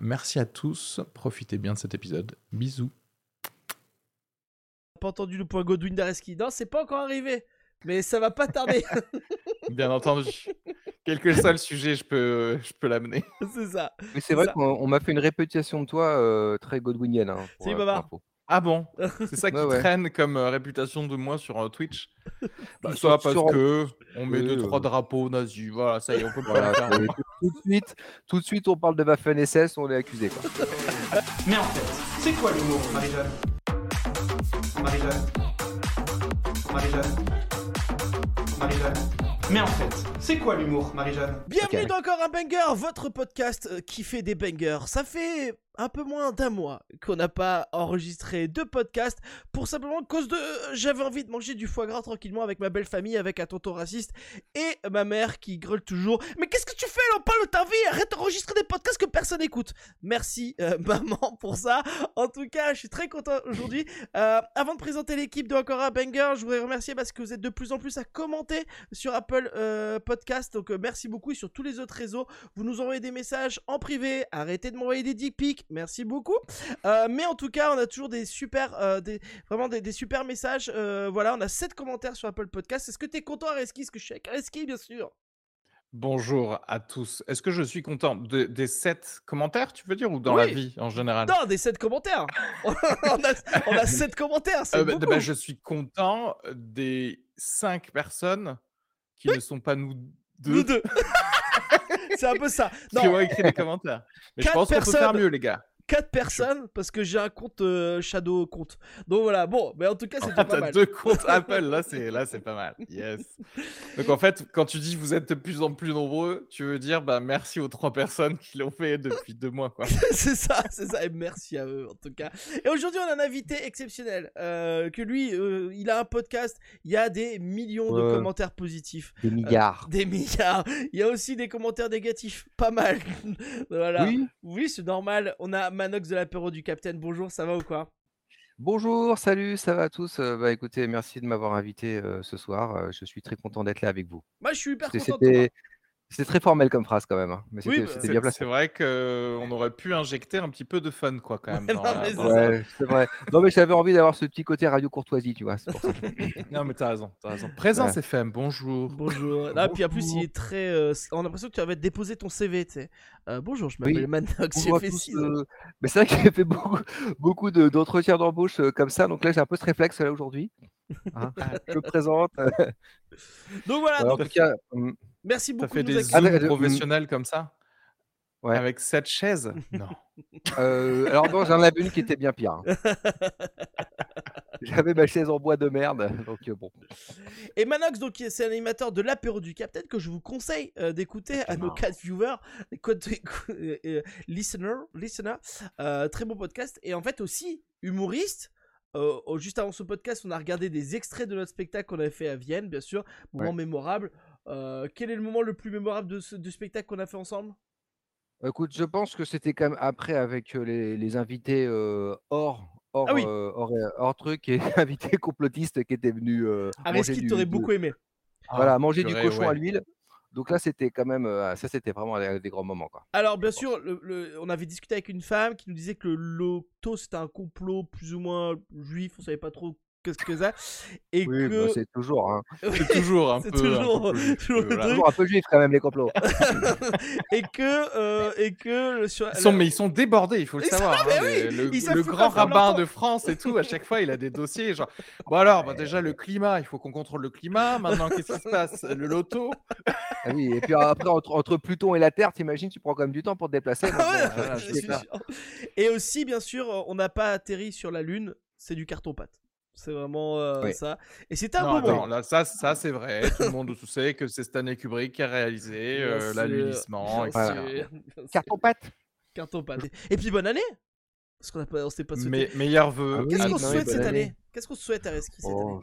Merci à tous, profitez bien de cet épisode. Bisous. Pas entendu le point Godwin d'Areski. Non, c'est pas encore arrivé, mais ça va pas tarder. Bien entendu. Quel que soit le sujet, je peux, je peux l'amener. c'est ça. Mais c'est vrai qu'on on m'a fait une réputation de toi euh, très godwinienne. Hein, pour, Salut, euh. Ah bon? C'est ça qui Ouais, ouais. traîne comme euh, réputation de moi sur euh, Twitch? Bah, Sur- Soit parce sur- que on met Oui, deux, trois drapeaux nazis, voilà, ça y est, on peut pas Voilà, faire. tout, tout de suite, tout de suite, on parle de Waffen SS, on est accusé. Quoi. Mais en fait, c'est quoi l'humour, Marie-Jeanne? Marie-Jeanne? Marie-Jeanne? Marie-Jeanne? Mais en fait, c'est quoi l'humour, Marie-Jeanne? Bienvenue dans Encore un banger, votre podcast euh, qui fait des bangers. Ça fait un peu moins d'un mois qu'on n'a pas enregistré de podcast pour simplement cause de euh, j'avais envie de manger du foie gras tranquillement avec ma belle famille, avec un tonton raciste et ma mère qui grôle toujours. Mais qu'est-ce que tu fais là On parle de ta vie, arrête d'enregistrer des podcasts que personne n'écoute. Merci euh, maman pour ça. En tout cas, je suis très content aujourd'hui. Euh, avant de présenter l'équipe de Encore banger, je voudrais remercier parce que vous êtes de plus en plus à commenter sur Apple Podcast. Donc merci beaucoup et sur tous les autres réseaux. Vous nous envoyez des messages en privé. Arrêtez de m'envoyer des dick pics. Merci beaucoup. Euh, mais en tout cas, on a toujours des super, euh, des, vraiment des, des super messages. Euh, voilà, on a 7 commentaires sur Apple Podcast. Est-ce que tu es content, Areski? Est-ce que je suis avec Areski, bien sûr? Bonjour à tous. Est-ce que je suis content de- des sept commentaires, tu veux dire, ou dans la vie en général? Non, des 7 commentaires. on, a, on a 7 commentaires. Bah, beaucoup. Je suis content des cinq personnes qui ne sont pas nous deux, Nous deux. C'est un peu ça. Non, ont écrit des commentaires. Mais je pense qu'on peut faire mieux, les gars. 4 personnes parce que j'ai un compte euh, Shadow compte. Donc voilà, bon, mais en tout cas, c'est Ah, pas t'as mal. deux comptes Apple, là c'est là c'est pas mal. Yes. Donc en fait, quand tu dis vous êtes de plus en plus nombreux, tu veux dire bah merci aux trois personnes qui l'ont fait depuis deux mois quoi. c'est ça, c'est ça. Et merci à eux en tout cas. Et aujourd'hui, on a un invité exceptionnel. euh, que lui, euh, il a un podcast. Il y a des millions de commentaires positifs. Des milliards. Des milliards. Il y a aussi des commentaires négatifs. Pas mal. voilà. Oui. Oui, c'est normal. On a Manox de l'apéro du Capitaine. Bonjour, ça va ou quoi? Bonjour, salut, ça va à tous Euh, Bah écoutez, merci de m'avoir invité euh, ce soir. euh, je suis très content d'être là avec vous. Moi, je suis hyper content c'était- c'était très formel comme phrase quand même, hein, mais Oui, c'était bah, C'est bien c'est placé. vrai qu'on aurait pu injecter un petit peu de fun quoi quand même. Non, la- c'est. Ouais, c'est vrai. Non mais j'avais envie d'avoir ce petit côté radio courtoisie, tu vois. c'est pour ça. Non mais t'as raison, t'as raison. Présence Ouais. FM, bonjour. Bonjour. Là, puis en plus, il Bonjour. est très. euh, on a l'impression que tu avais déposé ton CV, tu sais. Euh, bonjour, je m'appelle Oui. Manox, j'ai Bonjour à fait tous, 6 ans. euh, Mais c'est vrai que j'ai fait beaucoup, beaucoup de- d'entretiens d'embauche euh, comme ça, donc là j'ai un peu ce réflexe là aujourd'hui. Hein, je me présente. euh, Donc voilà, en donc, tout cas, hum, merci beaucoup fait de nous des accueillir. Ah, zooms mais, euh, professionnels comme ça Ouais. Avec cette chaise? Non. euh, alors bon, j'en avais une qui était bien pire. hein. J'avais ma chaise en bois de merde, donc euh, bon. Et Manox, donc, c'est un animateur de l'apéro du Capitaine que je vous conseille euh, d'écouter à nos 4 viewers, les quatre euh, euh, listeners, listeners. Euh, très bon podcast. Et en fait, aussi, humoriste. Euh, oh, juste avant ce podcast, on a regardé des extraits de notre spectacle qu'on avait fait à Vienne, bien sûr. Moment mémorable. Euh, quel est le moment le plus mémorable de ce du spectacle qu'on a fait ensemble? Écoute, je pense que c'était quand même après avec euh, les, les invités euh, hors, hors, Ah oui. euh, hors, hors truc et invités complotistes qui étaient venus euh, Areski du, t'aurais de- beaucoup aimé. voilà, manger du cochon ouais. à l'huile. Donc là, c'était quand même, euh, ça c'était vraiment des, des grands moments quoi. Alors, bien sûr, le- le- on avait discuté avec une femme qui nous disait que le loto c'était un complot plus ou moins juif, on savait pas trop qu'est-ce que ça. Et Oui, bah, que. c'est toujours, hein. C'est toujours un C'est peu. toujours- un peu toujours voilà. toujours un peu juif quand même les complots. et que. euh, et que. le- sur- Ils sont, mais ils sont débordés, il faut le Ils savoir. hein, oui, le grand rabbin de France et tout, à chaque fois, il a des dossiers. Genre, bon alors, bah, déjà le climat, il faut qu'on contrôle le climat. Maintenant, qu'est-ce qui se passe? Le loto? Ah oui, et puis après, entre, entre Pluton et la Terre, t'imagines, tu prends quand même du temps pour te déplacer. Ah ouais, bon, voilà, je c'est suis clair. sûr. Et aussi, bien sûr, on n'a pas atterri sur la Lune, c'est du carton-pâte. C'est vraiment euh, Oui. ça. Et c'était un Non, beau attends, moment. là, ça, ça c'est vrai. Tout le monde sait que c'est Stanley Kubrick qui a réalisé euh, etc. sûr. Carton pâte. Carton pâte. Et puis bonne année Parce qu'on a pas, on s'était pas souhaité. Mais meilleurs vœux. Ah Qu'est-ce à qu'on se souhaite cette année. année? Qu'est-ce qu'on se souhaite à Reski cette année? Oh,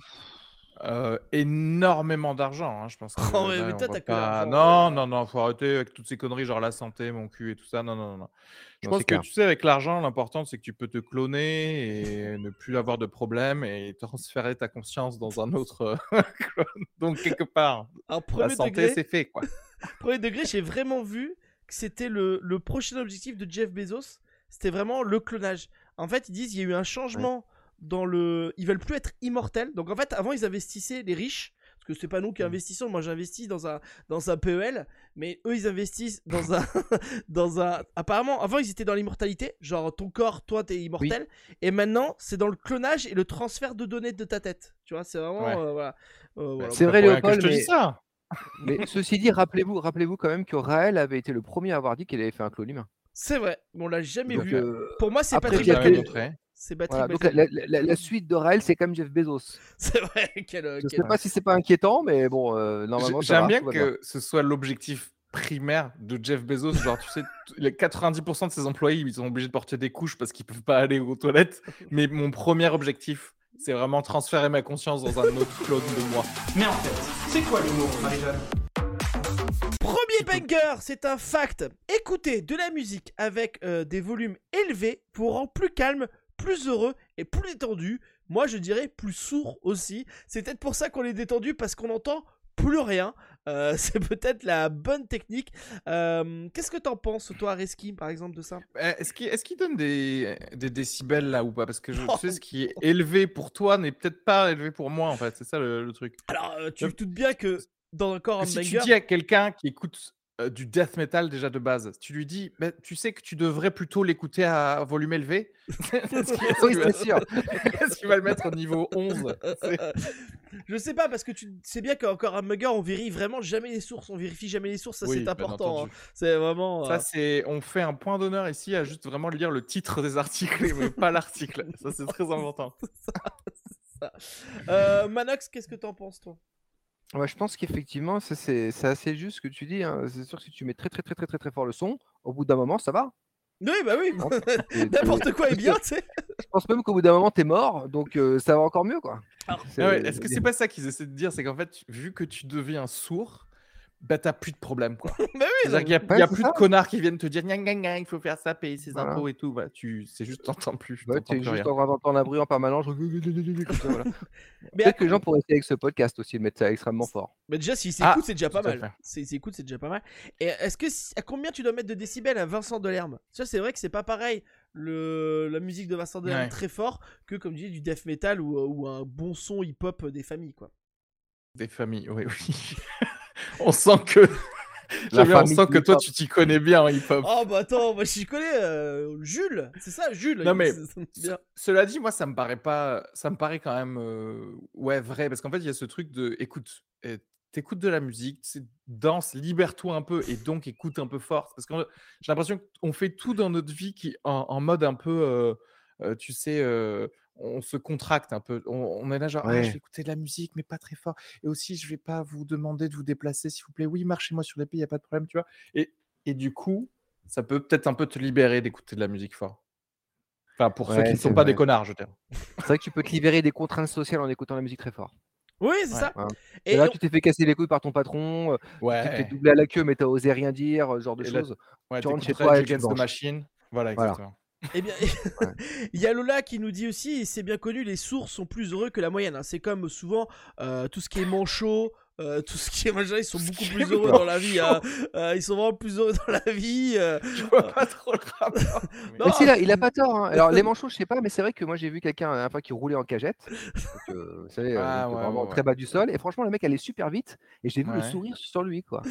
Euh, énormément d'argent, hein, je pense. Que, Oh, là, mais toi, t'as pas- Non, non, non, faut arrêter avec toutes ces conneries, genre la santé, mon cul et tout ça. Non, non, non. Je Non, pense que clair. tu sais, avec l'argent, l'important c'est que tu peux te cloner et ne plus avoir de problème et transférer ta conscience dans un autre clone. Donc, quelque part, Alors, la santé, degré, c'est fait, quoi. premier degré, j'ai vraiment vu que c'était le, le prochain objectif de Jeff Bezos. C'était vraiment le clonage. En fait, ils disent il y a eu un changement dans le. Ils veulent plus être immortels. Donc en fait, avant, ils investissaient les riches. Parce que c'est pas nous qui Mm. investissons. Moi, j'investis dans un, dans un PEL. Mais eux, ils investissent dans un. dans un... Apparemment, avant, ils étaient dans l'immortalité. Genre, ton corps, toi, t'es immortel. Et maintenant, c'est dans le clonage et le transfert de données de ta tête. Tu vois, c'est vraiment. Ouais. euh, voilà. Euh, voilà. C'est vrai, que Léopold, je te dis mais- ça. Mais ceci dit, rappelez-vous, rappelez-vous quand même que Raël avait été le premier à avoir dit qu'il avait fait un clone humain. C'est vrai. Mais on l'a jamais Donc, vu. euh, Pour moi, c'est Patrick il C'est Patrick voilà, donc la, la- la- la suite de Raël, c'est comme Jeff Bezos. C'est vrai. Quel, Je quel- sais pas si c'est pas inquiétant, mais bon, euh, normalement, J'aime bien que ce soit l'objectif primaire de Jeff Bezos. Genre, tu sais, les 90% de ses employés, ils sont obligés de porter des couches parce qu'ils peuvent pas aller aux toilettes. Mais mon premier objectif, c'est vraiment transférer ma conscience dans un autre clone de moi. Mais en fait, c'est quoi l'humour, Marie-Jeanne? Premier banger, c'est un fact. Écoutez de la musique avec euh, des volumes élevés vous rend plus calme, plus heureux et plus détendu. Moi, je dirais plus sourd aussi. C'est peut-être pour ça qu'on est détendu parce qu'on entend plus rien. Euh, c'est peut-être la bonne technique. Euh, Qu'est-ce que t'en penses, toi, Reski, par exemple, de ça? Eh, Est-ce qu'il est donne des, des décibels là ou pas? Parce que je Oh. sais, ce qui est élevé pour toi n'est peut-être pas élevé pour moi en fait. C'est ça le, le truc. Alors, euh, tu te doutes bien que dans un corps en Si tu dis à quelqu'un qui écoute euh, du death metal déjà de base, tu lui dis, bah, tu sais que tu devrais plutôt l'écouter à volume élevé? Est-ce qu'il est-ce Oui, c'est sûr. est-ce qu'il va le mettre au niveau 11 C'est- Je sais pas parce que tu sais bien qu'encore un mugger on vérifie vraiment jamais les sources, on vérifie jamais les sources, ça Oui, c'est important. hein. C'est vraiment. Ça, euh, c'est, on fait un point d'honneur ici à juste vraiment lire le titre des articles, mais pas l'article. Ça, c'est très important. euh, Manox, qu'est-ce que t'en penses toi? Ouais, je pense qu'effectivement, ça, c'est c'est assez juste ce que tu dis. hein. C'est sûr que si tu mets très, très, très, très, très, très fort le son, au bout d'un moment, ça va. Oui, bah oui. N'importe quoi est bien, tu sais. Je pense même qu'au bout d'un moment, t'es mort, donc euh, ça va encore mieux, quoi. Alors, C'est- Ah ouais, Est-ce que c'est pas ça qu'ils essaient de dire C'est qu'en fait, vu que tu deviens sourd, bah t'as plus de problème quoi. bah oui, C'est-à-dire qu'il y a, Ouais, il y a plus ça. de connards qui viennent te dire gna, gna, gna, il faut faire ça, payer ses Voilà. impôts et tout. Voilà, tu, c'est juste t'entends plus. Ouais, t'es juste rien. en train d'entendre un bruit en permanence. voilà. à- Peut-être que les gens pourraient essayer avec ce podcast aussi de mettre ça extrêmement fort. mais déjà, s'ils Ah, s'écoutent, c'est déjà pas mal. S'ils s'écoutent, c'est déjà pas mal. Et est-ce que à combien tu dois mettre de décibels à Vincent Delerme? Ça, c'est vrai que c'est pas pareil. Le, la musique de Vincent Delerme Ouais. très fort que comme tu dis du death metal ou, ou un bon son hip-hop des familles quoi. Des familles, oui, oui. on sent que. Bien, on sent que toi, tu t'y connais bien en hip-hop. Oh bah attends, moi je connais euh, Jules, c'est ça Jules? Non, mais- bien. Cela dit, moi, ça me paraît pas. Ça me paraît quand même. euh, Ouais, vrai. Parce qu'en fait, il y a ce truc de. Écoute, euh, t'écoutes de la musique, c'est danse, libère-toi un peu et donc écoute un peu fort. Parce que j'ai l'impression qu'on fait tout dans notre vie qui en, en mode un peu. euh, euh, tu sais. On se contracte un peu. On, on est là, genre, ah, je vais écouter de la musique, mais pas très fort. Et aussi, je vais pas vous demander de vous déplacer, s'il vous plaît. Oui, marchez-moi sur les pieds, il n'y a pas de problème, tu vois. Et, et du coup, ça peut peut-être un peu te libérer d'écouter de la musique fort. Enfin, pour ceux qui ne sont pas des connards, je veux dire. C'est vrai que tu peux te libérer des contraintes sociales en écoutant la musique très fort. Oui, c'est Ouais. ça. Ouais. Et Et là, on- tu t'es fait casser les couilles par ton patron, tu t'es doublé à la queue, mais t'as osé rien dire, ce genre de choses. ouais tu rentres chez toi et Rage tu Against the. Machine. Voilà, Voilà. Eh bien, il y a Lola qui nous dit aussi, et c'est bien connu, les sourds sont plus heureux que la moyenne. hein. C'est comme souvent euh, tout ce qui est manchot, euh, tout ce qui est machin, ils sont beaucoup plus heureux dans la vie. hein. Euh, ils sont vraiment plus heureux dans la vie. euh. Je vois pas trop le rapport. mais- Non. Si, là, il a pas tort. hein. Alors, les manchots, je sais pas, mais c'est vrai que moi, j'ai vu quelqu'un la dernière fois qui roulait en cagette. Donc, euh, vous savez, euh, Ah, donc, ouais, vraiment ouais, très bas du sol. Et franchement, le mec allait super vite. Et j'ai vu le Ouais. sourire sur lui, quoi.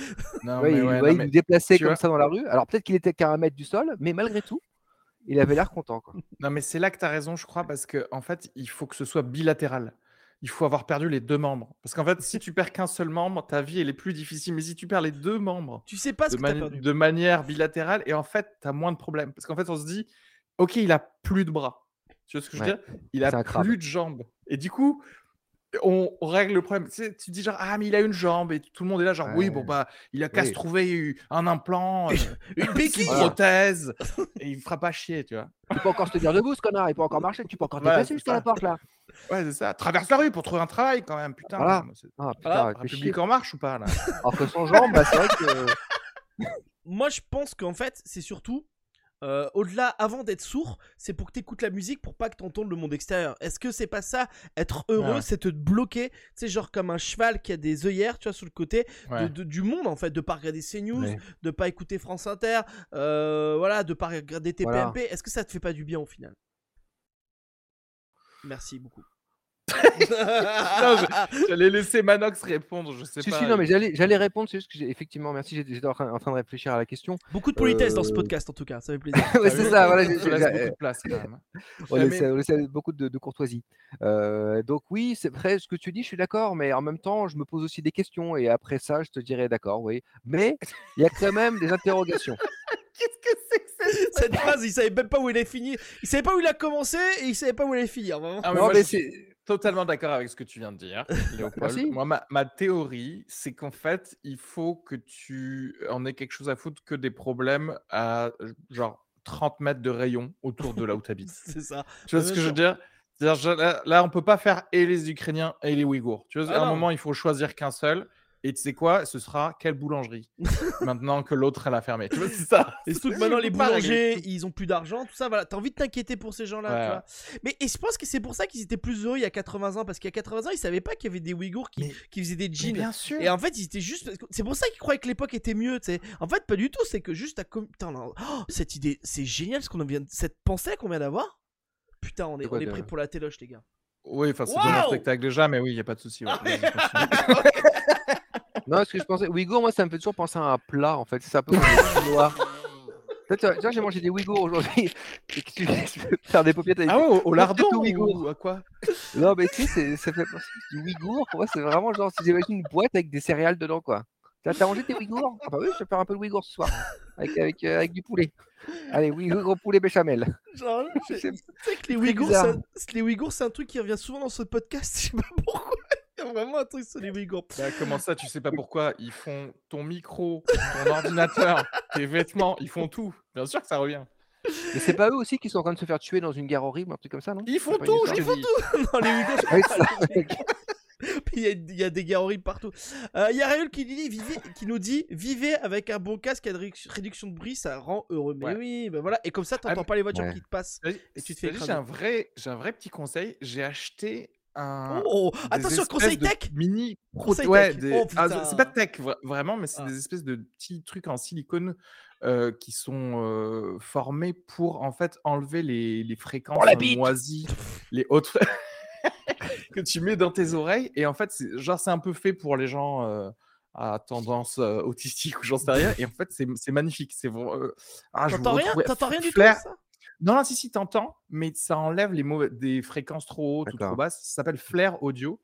Non, Ouais, mais il, ouais, ouais, non, il mais nous déplaçait tu comme vois- ça dans la rue. Alors, peut-être qu'il était qu'à un mètre du sol, mais malgré tout, il avait l'air content, quoi. non, mais c'est là que tu as raison, je crois, parce que en fait, il faut que ce soit bilatéral. Il faut avoir perdu les deux membres. Parce qu'en fait, si tu perds qu'un seul membre, ta vie elle est plus difficile. Mais si tu perds les deux membres Tu sais pas ce de, que mani- perdu. de manière bilatérale, et en fait, tu as moins de problèmes. Parce qu'en fait, on se dit, ok, il a plus de bras. Tu vois ce que je veux Ouais. dire? Il a plus de jambes. Et du coup, on, règle le problème. Tu, sais, tu dis genre, ah, mais il a une jambe. Et tout le monde est là, genre, oui, bon, bah, il a qu'à Oui. se trouver un implant, euh, Une une béquille prothèse. et il fera pas chier, tu vois. Tu peux encore se tenir debout, ce connard. Il peut encore marcher. Tu peux encore te Voilà, c'est jusqu'à la porte là. Ouais, c'est ça. Traverse la rue pour trouver un travail quand même, putain. Voilà. Ah putain, chier. République en marche ou pas, là? Alors que sans jambe, bah, c'est vrai que. Moi, je pense qu'en fait, c'est surtout. Euh, au-delà, avant d'être sourd, c'est pour que tu écoutes la musique pour pas que tu entendes le monde extérieur. Est-ce que c'est pas ça Être heureux, Ouais. c'est te bloquer, tu sais, genre comme un cheval qui a des œillères, tu vois, sur le côté de- Ouais. de- du monde, en fait, de pas regarder CNews, Ouais. de pas écouter France Inter, euh, voilà, de pas regarder Voilà. TPMP. Est-ce que ça te fait pas du bien au final? Merci beaucoup. J'allais laisser Manox répondre, je sais Si, pas. si, non, mais j'allais, j'allais répondre, c'est juste que j'ai, effectivement, merci, j'étais, en, train, en train de réfléchir à la question. Beaucoup de politesse dans ce Euh, podcast, en tout cas, ça fait plaisir. ouais, c'est ça, voilà, j'ai- laisse beaucoup de place quand même. on, laisse, on beaucoup de, de courtoisie. Euh, donc oui, c'est vrai, ce que tu dis, je suis d'accord, mais en même temps, je me pose aussi des questions, et après ça, je te dirais d'accord, oui. Mais il y a quand même des interrogations. Qu'est-ce que c'est que cette Cette phrase, il savait même pas où il est fini. Il savait pas où il a commencé et il savait pas où il allait finir. Vraiment. Ah, mais Non, moi, mais c'est... totalement d'accord avec ce que tu viens de dire, Léopold. Merci. Moi, ma, ma théorie, c'est qu'en fait, il faut que tu en aies quelque chose à foutre que des problèmes à genre 30 mètres de rayon autour de là où tu habites. C'est ça. Tu vois Bien ce que je veux dire? Je- là, là, on peut pas faire et les Ukrainiens et les Ouïghours. Tu vois, Ah à un non. moment, il faut choisir qu'un seul. Et tu sais quoi Ce sera quelle boulangerie Maintenant que l'autre, elle a fermé. Tu vois, c'est ça. Et surtout que maintenant les boulangers, ils ont plus d'argent, tout ça, voilà. T'as envie de t'inquiéter pour ces gens-là, Ouais. tu vois. Mais et je pense que c'est pour ça qu'ils étaient plus heureux il y a 80 ans, parce qu'il y a 80 ans, ils savaient pas qu'il y avait des Ouïghours qui, Mais- qui faisaient des jeans. bien sûr. Et en fait, ils étaient juste. C'est pour ça qu'ils croyaient que l'époque était mieux. En fait, pas du tout. C'est que juste à. Putain, là, oh, cette idée, c'est génial ce qu'on vient. de- Cette pensée qu'on vient d'avoir. Putain, on est, quoi on est prêt pour la téloche, les gars. Oui, enfin, c'est dans mon spectacle déjà, mais oui, il n'y a pas de souci. ouais. Ah, mais-. Non, ce que je pensais, Ouïghour, moi, ça me fait toujours penser à un plat, en fait. C'est un peu comme tu vois, j'ai mangé des Ouïghours aujourd'hui. Et que tu, tu veux faire des paupiètes avec ah ouais, au, au lardon ou à quoi? Non, mais tu sais, ça fait penser du Ouïghour. Pour moi, c'est vraiment genre, si j'imagine une boîte avec des céréales dedans, quoi. T'as mangé tes Ouïghours Ah bah oui, je vais faire un peu de Ouïghour ce soir. Avec, avec, euh, avec du poulet. Allez, Ouïghour au poulet béchamel. Genre, tu sais que Ouïghours, c'est un- les Ouïghours, c'est un truc qui revient souvent dans ce podcast. Je sais pas pourquoi. Il y a vraiment un truc sur les Ouïghours. Bah, comment ça, tu sais pas pourquoi? Ils font ton micro, ton ordinateur, tes vêtements, ils font tout. Bien sûr que ça revient. Mais c'est pas eux aussi qui sont en train de se faire tuer dans une guerre horrible, un truc comme ça, non? Ils font tout, je te dis. Non, les Ouïghours, Ah il y, a, il y a des gars horribles partout. Euh, Il y a Rayul qui, dit, vivez- qui nous dit Vivez avec un bon casque à réduc- réduction de bruit, ça rend heureux. Mais Ouais. oui, ben voilà. Et comme ça, t'entends Ah, pas les voitures ouais. qui te passent. Vas-y, Et tu te fais vas-y, J'ai un vrai, j'ai un vrai petit conseil. J'ai acheté un. Oh, des attention, conseil tech Mini. Conseil ouais, tech. des- Oh, ah, c'est pas tech vra- vraiment, mais c'est Ah. des espèces de petits trucs en silicone euh, qui sont euh, formés pour en fait enlever les, les fréquences bite moisies, les hautes que tu mets dans tes oreilles. Et en fait, c'est genre c'est un peu fait pour les gens. euh, à tendance euh, autistique ou j'en sais rien et en fait c'est c'est magnifique c'est euh, ah, je vous T'entends rien? retrouvais- T'entends rien du tout ça? Non, non, si, si, t'entends, mais ça enlève les mauvais- des fréquences trop hautes ou trop basses. Ça s'appelle Flair Audio.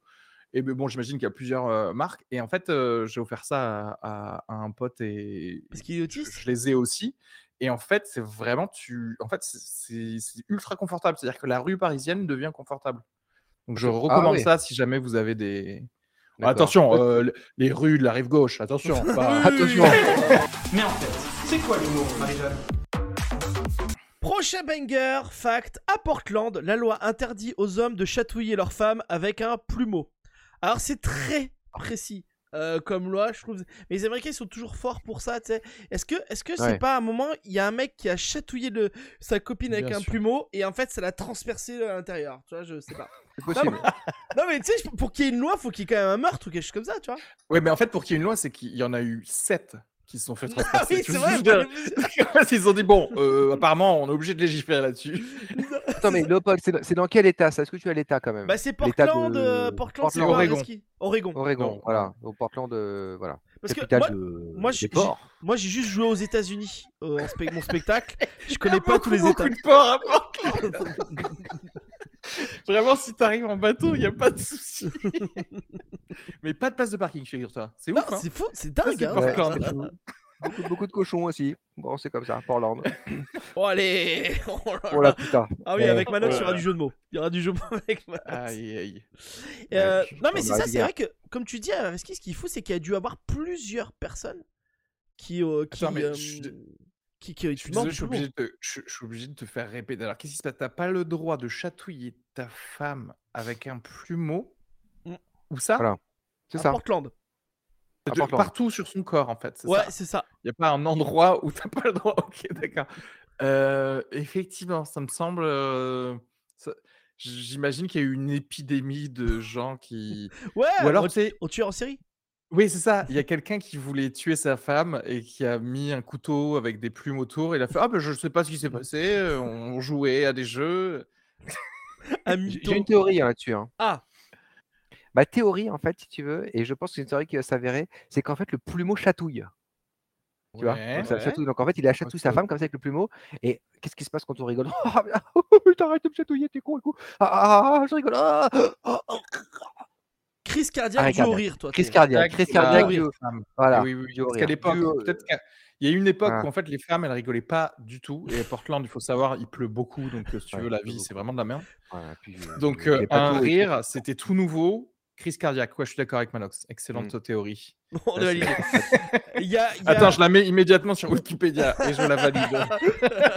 Et ben, bon, j'imagine qu'il y a plusieurs euh, marques. Et en fait, euh, j'ai offert ça à, à- à un pote et Parce qu'il est je, autiste? je les ai aussi. Et en fait, c'est vraiment, tu, en fait, c'est- ultra confortable. C'est-à-dire que la rue parisienne devient confortable. Donc, je recommande oui. ça si jamais vous avez des. Attention, euh, les rues de la rive gauche, attention. pas- Attention. Mais en fait, c'est quoi l'humour, Marie-Jeanne? Prochain banger, fact, à Portland, la loi interdit aux hommes de chatouiller leurs femmes avec un plumeau. Alors c'est très précis euh, comme loi, je trouve. Mais les Américains ils sont toujours forts pour ça, tu sais. Est-ce que, est-ce que c'est Ouais. pas à un moment, il y a un mec qui a chatouillé le, sa copine avec Bien un sûr. plumeau et en fait ça l'a transpercé à l'intérieur, tu vois, je sais pas. C'est possible. non mais tu sais, pour qu'il y ait une loi, faut qu'il y ait quand même un meurtre ou quelque chose comme ça, tu vois. Ouais, mais en fait, pour qu'il y ait une loi, c'est qu'il y en a eu sept qui se sont fait Ah transpercer. oui, vrai. ils se sont dit, bon, euh, apparemment, on est obligé de légiférer là-dessus. Attends, mais Léopold, c'est dans, c'est dans quel état ça? Est-ce que tu as l'état quand même? Bah c'est Portland, de- euh, Portland, c'est Portland. Oregon. Oregon. Oregon, Non. voilà. Au Portland, de... voilà. Parce que Capitale moi, de... moi, ports. Moi, j'ai juste joué aux États-Unis euh, en spe- mon spectacle. Je connais pas tous les États. de à Portland. Vraiment, si t'arrives en bateau, il n'y a pas de souci. mais pas de place de parking, figure-toi. C'est Non, ouf, hein c'est fou, c'est Ça, dingue. c'est hein. Beaucoup, beaucoup de cochons aussi. Bon, c'est comme ça, Portland. Oh allez Oh là Oh là. putain. Ah oui, avec Manox, il y aura du jeu de mots. Il y aura du jeu de mots avec Manox. Aïe, aïe. Euh, Ouais, non, mais c'est ça, c'est vrai que, comme tu dis, à Reski, ce qu'il faut, c'est qu'il y a dû avoir plusieurs personnes qui. euh, qui, Attends, mais euh, qui, qui, Je suis demandent désolé, je suis, du obligé de te, je, je suis obligé de te faire répéter. Alors, qu'est-ce qui se passe? T'as pas le droit de chatouiller ta femme avec un plumeau Mm. Où ça? Voilà. C'est ça. Portland. De- Portland. Partout sur son corps, en fait. Ouais, c'est ça. Il n'y a pas un endroit où t'as pas le droit. Ok, d'accord. Euh, effectivement, ça me semble. euh, ça- J'imagine qu'il y a eu une épidémie de gens qui. Ouais, Ou alors, au, au tueur en série. Oui, c'est ça. Il y a quelqu'un qui voulait tuer sa femme et qui a mis un couteau avec des plumes autour. Il a fait Ah, ben je sais pas ce qui s'est passé. euh, On jouait à des jeux. Un J'ai mytho. une théorie hein, là-dessus. hein. Ah, Ma théorie, en fait, si tu veux, et je pense que c'est une théorie qui va s'avérer, c'est qu'en fait, le plumeau chatouille. Tu vois? Ouais, donc, ça ouais. chatouille. Donc en fait, il a chatouillé sa Ok. femme comme ça avec le plumeau. Et qu'est-ce qui se passe quand on rigole? Ah, mais- putain, arrête de me chatouiller, t'es con et tout. Ah, ah, ah, je rigole. Ah, ah, ah. Crise cardiaque dû au rire, toi. Crise cardiaque, crise cardiaque. Due. Voilà. oui, due Parce qu'à rire. l'époque, Due peut-être qu'il y a eu une époque Voilà. où en fait les femmes elles rigolaient pas du tout. Et à Portland, il faut savoir, il pleut beaucoup. Donc euh, si tu Ouais, veux, il la vie, c'est vraiment de la merde. Voilà, puis, euh, Donc euh, un tout. rire, c'était tout nouveau. Crise cardiaque. Ouais, je suis d'accord avec Manox. Excellente Mm. théorie. On a Là, validé. Il y a, il y a- Attends, je la mets immédiatement sur Wikipédia et je la valide.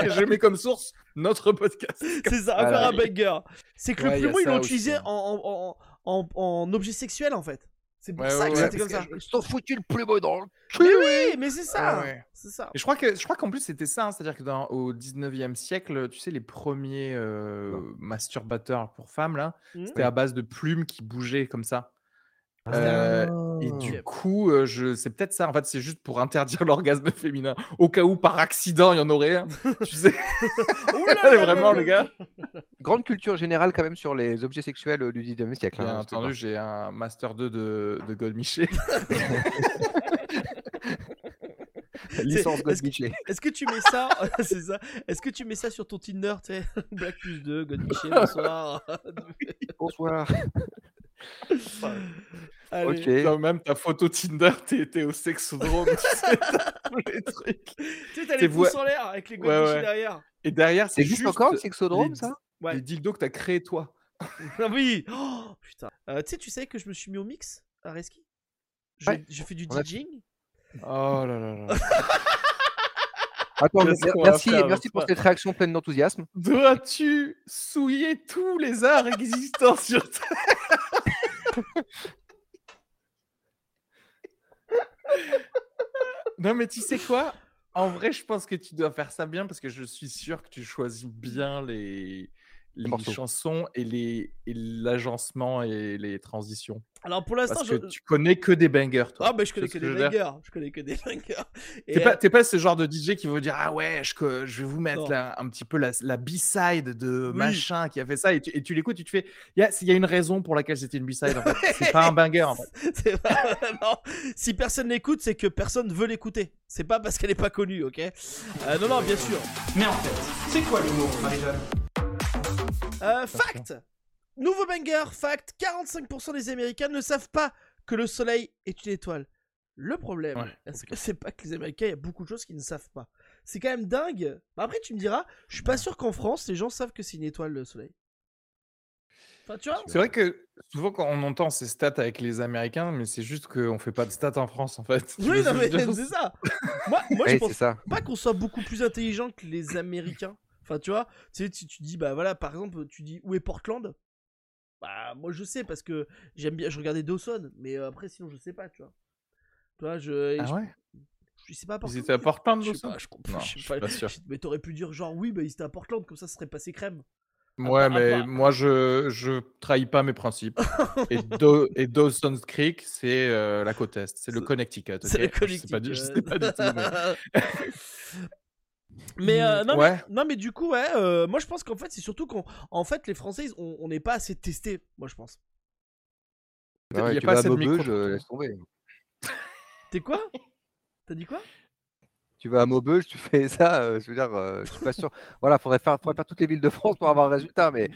et je mets comme source notre podcast. C'est ça, Voilà. encore un banger. C'est que Ouais, le il plumeau, ils l'ont utilisé hein. en, en, en, en, en objet sexuel, en fait. C'est pour Ouais, ça ouais, que ouais, c'était comme ça. Ils sont foutus le plumeau dans le Mais oui, mais c'est ça. Ah ouais. C'est ça. Et je crois que je crois qu'en plus c'était ça, hein, c'est-à-dire que dans, au 19e siècle, tu sais, les premiers euh, masturbateurs pour femmes là, Mhm. c'était à base de plumes qui bougeaient comme ça. Ah. Euh, et du coup, euh, je... c'est peut-être ça. En fait, c'est juste pour interdire l'orgasme féminin, au cas où par accident il y en aurait un. tu sais, vraiment le gars. Grande culture générale quand même sur les objets sexuels euh, du 19e siècle. Bien hein, parce que, entendu, j'ai un master 2 de, de Godmiché. licence est-ce que-. Est-ce que tu mets ça C'est ça. Est-ce que tu mets ça sur ton Tinder, tu sais? Black plus 2, God Michel, bonsoir. Bonsoir. Allez. Même ta photo Tinder, t'es au sexodrome, tu sais, t'as tous les trucs. Tu sais, t'as T'es les pouces en l'air avec les God Ouais, derrière. Et derrière, c'est juste encore le sexodrome, les- ça? Ouais. les dildos que t'as créés toi. Ah oui Oh, Putain. Euh, tu sais, tu sais que je me suis mis au mix à Reski? Je, Ouais. je fais du DJing. Oh là là là. Attends, merci, faire merci pour cette réaction pleine d'enthousiasme. Dois-tu souiller tous les arts existants sur Terre? Non mais tu sais quoi? En vrai, je pense que tu dois faire ça bien parce que je suis sûr que tu choisis bien les, les morceaux. chansons et les et l'agencement et les transitions. Alors pour l'instant, Parce je. que tu connais que des bangers, toi. Ah, bah je connais que des veux dire bangers. Je connais que des bangers. Et, T'es pas, euh, t'es pas ce genre de DJ qui veut dire ah ouais je, que- je vais vous mettre Non. là, un petit peu la, la B-side de Oui. machin qui a fait ça et tu, et tu l'écoutes tu te fais il y a, il y a une raison pour laquelle c'était une B-side en fait c'est pas un banger en fait C'est pas vraiment- Si personne l'écoute, c'est que personne veut l'écouter. C'est pas parce qu'elle est pas connue, ok? Euh, Non, non, bien sûr. Mais en fait, c'est quoi l'humour, Marie-Jeanne? Euh, fact Nouveau banger, fact 45% des Américains ne savent pas que le soleil est une étoile. Le problème, Ouais, est-ce que c'est pas que les Américains, il y a beaucoup de choses qu'ils ne savent pas? C'est quand même dingue. Bah, Après, tu me diras, je suis pas sûr qu'en France, les gens savent que c'est une étoile le soleil. Enfin, tu vois? C'est vrai que souvent quand on entend ces stats avec les américains mais c'est juste qu'on fait pas de stats en France en fait Oui, non, mais c'est ça. Moi, moi je pense c'est ça. pas qu'on soit beaucoup plus intelligent que les Américains. Enfin, tu vois, tu sais, tu dis, bah voilà, par exemple, tu dis où est Portland? Bah, moi je sais parce que j'aime bien, je regardais Dawson, mais euh, après, sinon, je sais pas, tu vois. Tu vois, je. ah je, ouais? je sais pas à ils Portland. étaient à Portland Je sais Dawson? pas, je comprends. non je suis pas. pas sûr Je- Mais t'aurais pu dire, genre, oui, bah ils étaient à Portland, comme ça, ça serait passé crème. ouais mais moi je je trahis pas mes principes et, Do- et Dawson Creek c'est euh, la côte est c'est le Connecticut C'est le ok? Je sais pas du, je sais pas du tout mais- Mais, euh, non, Ouais. mais non mais du coup ouais euh, moi je pense qu'en fait c'est surtout qu'en en fait les Français on n'est pas assez testés moi je pense Il Ouais, y a tu pas vas à assez de Maubeuge, micro- laisse tomber. t'es quoi? T'as dit quoi? Tu vas à Maubeuge, tu fais ça, euh, je veux dire, euh, je suis pas sûr. Voilà, faudrait faire, faudrait faire toutes les villes de France pour avoir le résultat, mais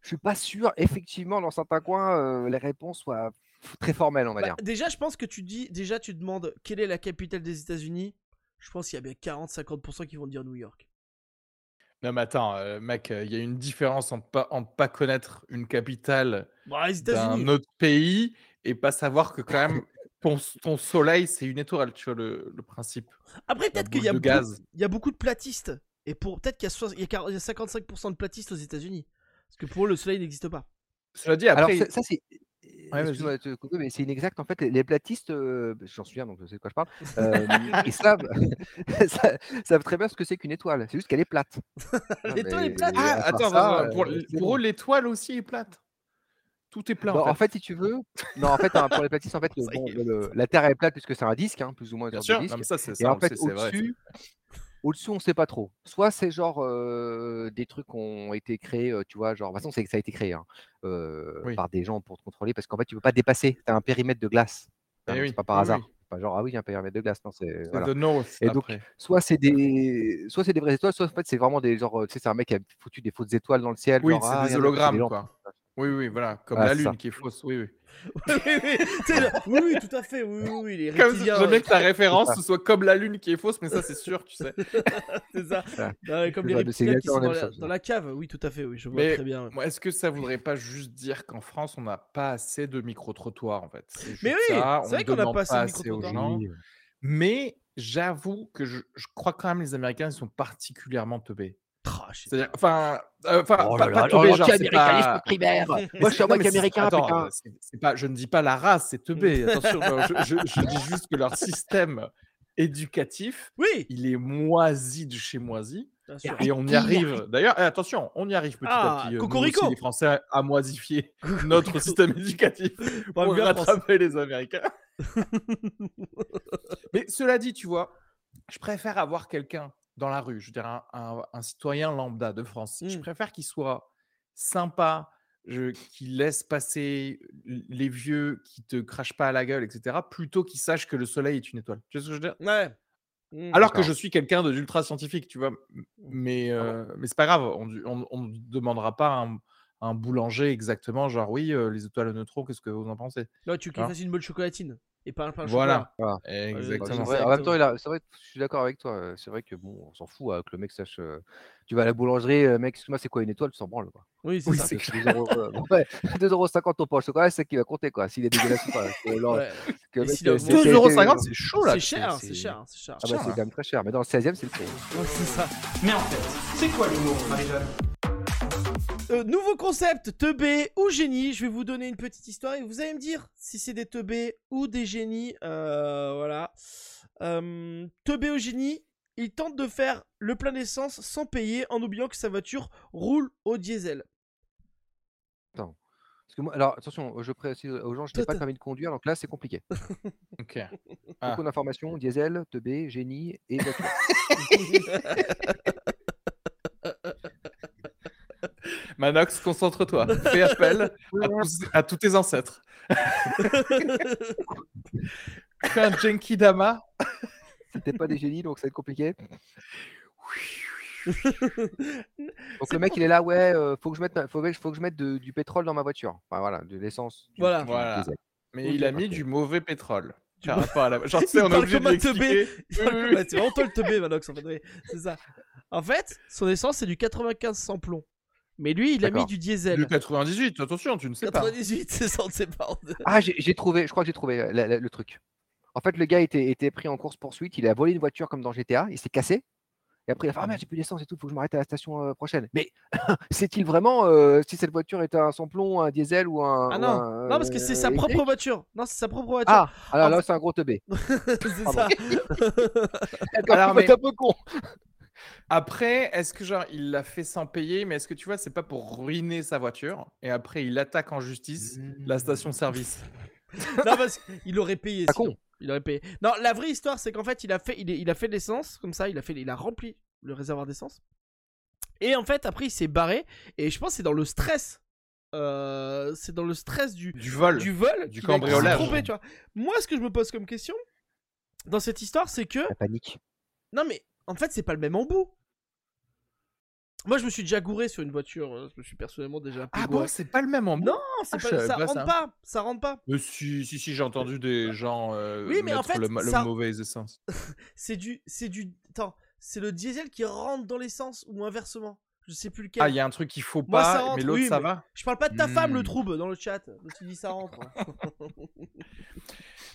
je suis pas sûr, effectivement, dans certains coins, euh, les réponses soient très formel, on va Bah, dire. déjà, je pense que tu dis, déjà, tu demandes quelle est la capitale des États-Unis. Je pense qu'il y a bien 40-50% qui vont dire New York. Non, mais attends, euh, mec, il y a une différence entre pas, pas connaître une capitale États-Unis. d'un autre pays et pas savoir que quand même ton, ton soleil, c'est une étoile, tu vois le, le principe. Après, peut-être qu'il y, a beaucoup- gaz. il y a beaucoup de platistes. Et pour peut-être qu'il y, a soix- il y a quar- il y a 55% de platistes aux États-Unis. Parce que pour eux, le soleil n'existe pas. Cela dit, Alors, après, ça, ça, c'est. Vas-y. Excuse-moi de te couper, mais c'est inexact. En fait, les- les platistes, euh, j'en suis un, donc je sais de quoi je parle, euh, ils savent, très bien ce que c'est qu'une étoile. C'est juste qu'elle est plate. Non, L'étoile est mais plate. Ah, à part attends, ça, attends, pour, euh, c'est pour bon. eux, l'étoile aussi est plate. Tout est plat. Bon, en fait. si tu veux, non, en fait, hein, pour les platistes, en fait, y est. le- la Terre est plate puisque c'est un disque, hein, plus ou moins une Bien sorte sûr, de non, disque. mais ça, c'est Et ça, on en le fait, sait, c'est vrai. au-dessus, au-dessus, on sait pas trop. Soit c'est genre euh, des trucs qui ont été créés, euh, tu vois, genre, de toute façon, c'est que ça a été créé hein, euh, Oui. par des gens pour te contrôler, parce qu'en fait, tu peux pas dépasser. Tu as un périmètre de glace. Eh Hein, oui, C'est pas par oui, hasard. Pas genre, ah oui, il y a un périmètre de glace. Non, c'est. Voilà. The North. Et donc. Soit c'est des, soit c'est des vraies étoiles, soit en fait c'est vraiment des genre, tu sais, c'est un mec qui a foutu des fausses étoiles dans le ciel. Oui, genre, c'est ah, des hologrammes, quoi. Oui, oui, voilà. Comme Ah, la ça. Lune qui est fausse. Oui, oui. oui, oui, tout à fait. Oui, oui, oui, les Comme j'aime bien euh, que ta référence ce soit comme la Lune qui est fausse, mais ça, c'est sûr, tu sais. c'est ça. Non, comme les reptiliens qui sont dans la la, même chose. dans la cave. Oui, tout à fait. Oui, je vois Mais très bien. est-ce que ça voudrait pas juste dire qu'en France, on n'a pas assez de micro-trottoirs, en fait? C'est Mais oui, c'est on vrai qu'on n'a pas assez de gens. Oui. Mais j'avoue que je, je crois quand même les Américains, ils sont particulièrement teubés. C'est-à-dire, enfin, euh, Oh pas, pas oh, pas... primaire. Moi, je suis un Non, mec mais c'est- américain, attends, pas, je ne dis pas la race, c'est teubé. Attention, non, je, je- je dis juste que leur système éducatif, Oui, il est moisi de chez moisi. Et on y arrive. D'ailleurs, eh, attention, on y arrive petit Ah, à petit. euh, cocorico. aussi, les Français, à moisifier notre système éducatif On va pour bien rattraper les Américains. Mais cela dit, tu vois, je préfère avoir quelqu'un dans la rue, je veux dire un, un- un citoyen lambda de France. Je Mm. préfère qu'il soit sympa, qu'il laisse passer les vieux, qui te crachent pas à la gueule, etc., plutôt qu'il sache que le soleil est une étoile. Tu vois ce que je veux dire? Ouais. Mm. alors que je suis quelqu'un de d'ultra scientifique, tu vois. m- Mais, euh, mais c'est pas grave, on ne demandera pas un, un boulanger exactement, genre oui, euh, les étoiles à neutrons, qu'est-ce que vous en pensez? Là, tu qu'il Hein? fasse une bonne chocolatine. Et pas un pain Voilà. chocolat. Bah, Exactement. En même temps, il a- c'est vrai, que je suis d'accord avec toi. euh, C'est vrai que bon, on s'en fout euh, que le mec sache. euh, tu vas à la boulangerie, euh, mec, excuse-moi, c'est quoi une étoile Tu s'en branles. Quoi. Oui, c'est Oui, ça. c'est Parce que 2 euros, euh, ouais, 2,50€ au pain au chocolat, c'est ça qui va compter. quoi. S'il est dégueulasse ou pas. parce que là, Ouais. que le Et mec, s'il a euh, augmenté- c'est- 2,50€, c'est chaud là. C'est cher, c'est cher, c'est cher. Ah bah, c'est hein. quand même très cher. Mais dans le 16e, c'est le prix. Ouais, c'est ça. Mais en fait, c'est quoi l'humour, Marie-Jeanne? Euh, nouveau concept, teubé ou génie. Je vais vous donner une petite histoire et vous allez me dire si c'est des teubés ou des génies. Euh, voilà. Euh, teubé ou génie, il tente de faire le plein d'essence sans payer en oubliant que sa voiture roule au diesel. Parce que moi, alors attention, je précise aux gens, je n'ai pas de permis de conduire, donc là, c'est compliqué. Ok. Ah. Beaucoup d'informations diesel, teubé, génie et voiture. Manox, concentre-toi. Fais appel à tous, à tous tes ancêtres. Fais un Genki Dama. C'était pas des génies, donc ça va être compliqué. Donc le mec, il est là, ouais, euh, faut que je mette, faut, que- faut que je mette de- du pétrole dans ma voiture. Enfin voilà, de l'essence. du- Voilà. du Voilà. diesel. Mais Ok, il a mis du mauvais pétrole. Par rapport à la... Genre, tu sais, Il on est parle obligé comme de un lui teubé. expliquer. Il parle Oui, comme- oui, ouais, c'est vraiment toi le teubé, Manox, en fait. oui, C'est ça. En fait, son essence, c'est du 95 sans plomb. Mais lui, il a mis du diesel. Du 98, attention, tu ne sais pas. 98, c'est ça, on ne sait pas. Ah, j'ai trouvé, je crois que j'ai trouvé la- la- le truc. En fait, le gars était, était pris en course poursuite, il a volé une voiture comme dans GTA, il s'est cassé. Et après, il a fait Ah merde, j'ai plus d'essence et tout, faut que je m'arrête à la station euh, prochaine. Mais sait-il vraiment euh, si cette voiture est un sans plomb, un diesel ou un. Ah non, un, non, parce que c'est sa euh, propre voiture. Non, c'est sa propre voiture. Ah, alors En là, c'est un gros teubé. c'est ça. D'accord, Alors, mais- être un peu con. Après, est-ce que genre il l'a fait sans payer, mais est-ce que tu vois, c'est pas pour ruiner sa voiture et après il attaque en justice la station-service non, parce qu'il aurait payé. Sinon. con. Il aurait payé. Non, la vraie histoire, c'est qu'en fait, il a fait, il, a fait de l'essence, comme ça, il a fait, il a rempli le réservoir d'essence. Et en fait, après, il s'est barré. Et je pense que c'est dans le stress. Euh, c'est dans le stress du, Du vol. du vol, Du cambriolage. trompé, tu vois. Moi, ce que je me pose comme question dans cette histoire, c'est que La panique. non, mais en fait, c'est pas le même embout. Moi, je me suis déjà gouré sur une voiture. hein. Je me suis personnellement déjà un peu Ah gouré. bon, c'est pas le même en Non, c'est Ah, pas, ça pas rentre ça. pas. Ça rentre pas. Mais si, si, si, j'ai entendu des gens euh, Oui, mais en mettre fait, le, ma- le ça- mauvais essence. C'est du, c'est du, attends, c'est le diesel qui rentre dans l'essence ou inversement. Je sais plus lequel. Ah, il y a un truc qu'il faut Moi, ça pas, rentre, mais l'autre oui, ça mais- va? Je parle pas de ta femme, le Hmm. trouble, dans le chat. Il dit ça rentre.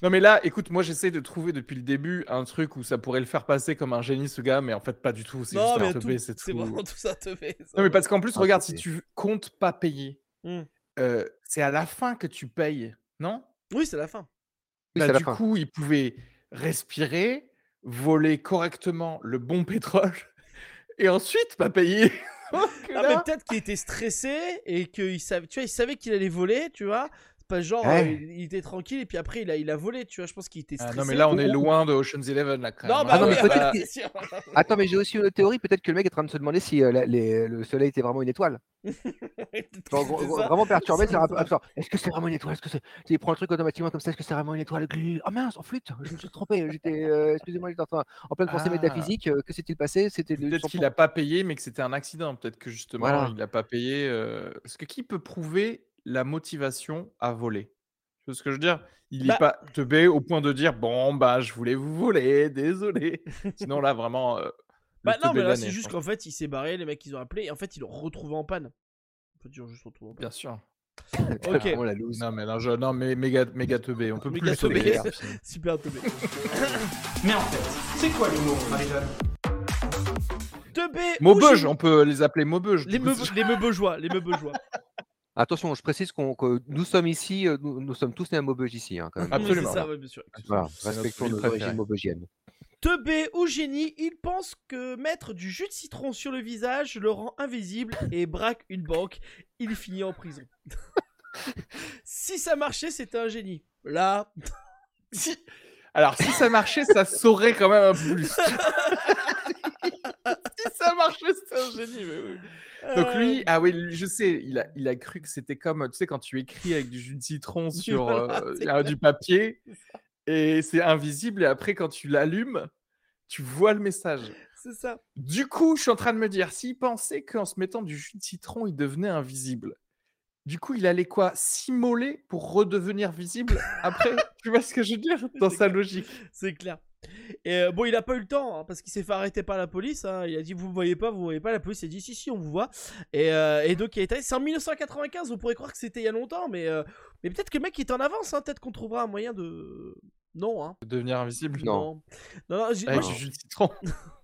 Non mais là, écoute, moi j'essaie de trouver depuis le début un truc où ça pourrait le faire passer comme un génie ce gars, mais en fait pas du tout. C'est non, juste mais un tout- teubé, c'est c'est tout. vraiment tout ça te fait. ça Non mais parce qu'en plus, Ah, regarde, c'est- si tu comptes pas payer, Hmm. euh, c'est à la fin que tu payes, non? Oui, c'est la fin. Bah, c'est la Du fin. coup, il pouvait respirer, voler correctement le bon pétrole, et ensuite pas payer. Ah, là- mais peut-être qu'il était stressé et qu'il savait, tu vois, il savait qu'il allait voler, tu vois. Pas genre, Ouais. euh, il, était tranquille et puis après il a, il a volé, tu vois. Je pense qu'il était Ah, stressé. non mais là on est loin de Ocean's Eleven là quand Non, bah Ah non, oui, mais ah peut-être bah. Attends, mais j'ai aussi une théorie. Peut-être que le mec est en train de se demander si euh, la- les- le soleil était vraiment une étoile. Genre, vraiment perturbé. C'est Est-ce que c'est vraiment une étoile? Est-ce que c'est... Il prend le truc automatiquement comme ça. Est-ce que c'est vraiment une étoile? Oh mince, en flûte. Je me suis trompé. J'étais, euh, excusez-moi, j'étais en, pleine pensée Ah. métaphysique. euh, Que s'est-il passé? C'était Peut-être qu'il 100%. a pas payé, mais que c'était un accident. Peut-être que justement, Voilà. il a pas payé. euh, Parce que qui peut prouver la motivation à voler Tu vois ce que je veux dire? Il Bah- est pas teubé au point de dire bon bah je voulais vous voler, désolé. Sinon là vraiment. euh, le Bah non, mais là c'est juste qu'en fait il s'est barré, les mecs ils ont appelé et en fait ils l'ont retrouvé en panne. En fait ils l'ont juste retrouvé en panne. Bien sûr. Ok. vraiment la loose. Non mais là, je... non mais méga méga teubé. On peut Méga plus teubé. Super teubé. Mais en fait, c'est quoi l'humour, Marie-Jeanne? Teubé Maubeuge, on peut les appeler Maubeuge. Les meubeux- les meubeugeois, les meubeugeois. Attention, je précise qu'on, que nous sommes ici, euh, nous, nous sommes tous nés à Maubeuge ici. hein, quand même. Absolument. C'est ça, ouais, bien sûr. Voilà, C'est notre respectons préférée. origines maubeugiennes. Teubé ou génie, il pense que mettre du jus de citron sur le visage le rend invisible et braque une banque. Il finit en prison. si ça marchait, c'était un génie. Là, Si- Alors, si ça marchait, ça saurait quand même un peu plus. c'était un génie. mais oui. Donc euh, lui, ah oui, je sais, il a, il a cru que c'était comme, tu sais, quand tu écris avec du jus de citron sur Voilà, euh, c'est euh, du papier, et c'est invisible, et après, quand tu l'allumes, tu vois le message. c'est ça. Du coup, je suis en train de me dire, s'il pensait qu'en se mettant du jus de citron, il devenait invisible, du coup, il allait quoi? S'immoler pour redevenir visible après? Tu vois ce que je veux dire? Dans C'est sa clair. logique. C'est clair. Et euh, bon, il a pas eu le temps hein, parce qu'il s'est fait arrêter par la police. hein. Il a dit Vous me voyez pas, vous me voyez pas. La police a dit Si, si, on vous voit. Et, euh, et donc, il a été. C'est en 1995. On pourrait croire que c'était il y a longtemps, mais, euh, mais peut-être que le mec est en avance. hein. Peut-être qu'on trouvera un moyen de. Non, hein. Devenir invisible? Non. Non, non, j'ai- Avec moi, du jus de citron.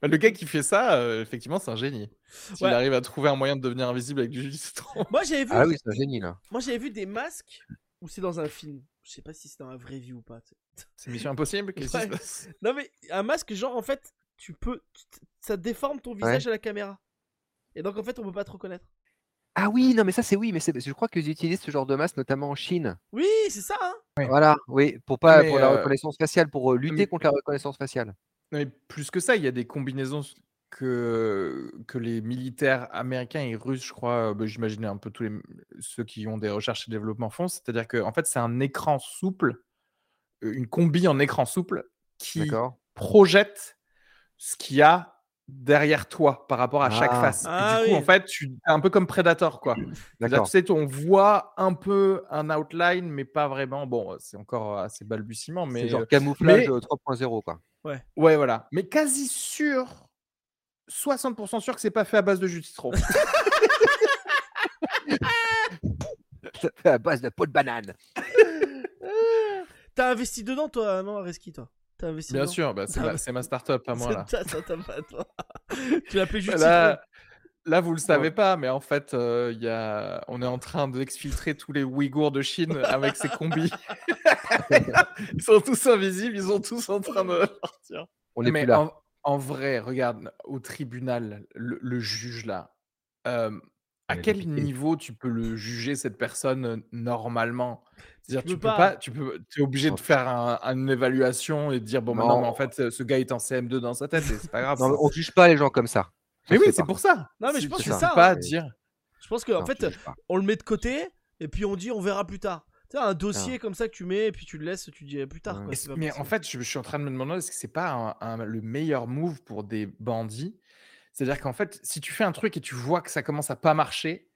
Bah, le gars qui fait ça, euh, effectivement, c'est un génie. S'il Ouais. arrive à trouver un moyen de devenir invisible avec du jus de citron. moi, j'avais vu, Ah oui, c'est un génie là. moi, j'avais vu des masques où c'est dans un film. Je sais pas si c'est dans la vraie vie ou pas. C'est Mission Impossible Qu'est-ce qui se Ouais. passe? Non, mais un masque, genre, en fait, tu peux. Ça déforme ton visage à la caméra. Et donc, en fait, on peut pas te reconnaître. Ah oui, non, mais ça c'est oui, mais c'est, je crois qu'ils utilisent ce genre de masque notamment en Chine. Oui, c'est ça, hein. Voilà, oui, pour pas Mais, pour la euh, reconnaissance faciale, pour euh, lutter mais- contre la reconnaissance faciale. Non, mais plus que ça, il y a des combinaisons que, que les militaires américains et russes, je crois, bah, j'imaginais un peu tous les, ceux qui ont des recherches et développement font, c'est-à-dire que en fait, c'est un écran souple, euh, une combi en écran souple qui projette ce qu'il y a derrière toi par rapport à chaque Ah. face. Ah et du coup, oui. en fait, tu es un peu comme Predator, quoi. D'accord. tu sais, on voit un peu un outline, mais pas vraiment. Bon, c'est encore assez balbutiement, mais c'est genre euh, camouflage mais- euh, 3.0 quoi. ouais, voilà. Mais quasi sûr, 60% sûr que c'est pas fait à base de jus de citron. Ça fait à base de peau de banane. T'as investi dedans, toi, non, Reski, toi? T'as investi Bien dedans? sûr, bah, c'est ma, c'est ma start-up à moi là. Ça, ça, t'as pas, toi. tu l'appelais juste Là, là, vous le savez pas, mais en fait, euh, il y a... on est en train d'exfiltrer tous les Ouïghours de Chine avec ces combis. ils sont tous invisibles, ils sont tous en train de sortir. On est mais plus là. En, en vrai, regarde, au tribunal, le, le juge là, euh, à quel niveau tu peux le juger cette personne euh, normalement? C'est-à-dire, Tu tu peux pas. pas, tu peux, es obligé de faire un- une évaluation et de dire bon, maintenant, Non. mais en fait, ce gars est en CM2 dans sa tête, et c'est pas grave. Non, mais on juge pas les gens comme ça. Ça Mais se oui, fait c'est pas. pour ça. Non, mais je pense que c'est ça, pas hein. dire. Je pense qu'en Non, fait, pas. on le met de côté et puis on dit on verra plus tard. Tu sais, un dossier comme ça que tu mets et puis tu le laisses, tu dis plus tard. Quoi, Mais, en fait, je, je suis en train de me demander est-ce que c'est pas un- un- le meilleur move pour des bandits? C'est-à-dire qu'en fait, si tu fais un truc et tu vois que ça commence à pas marcher,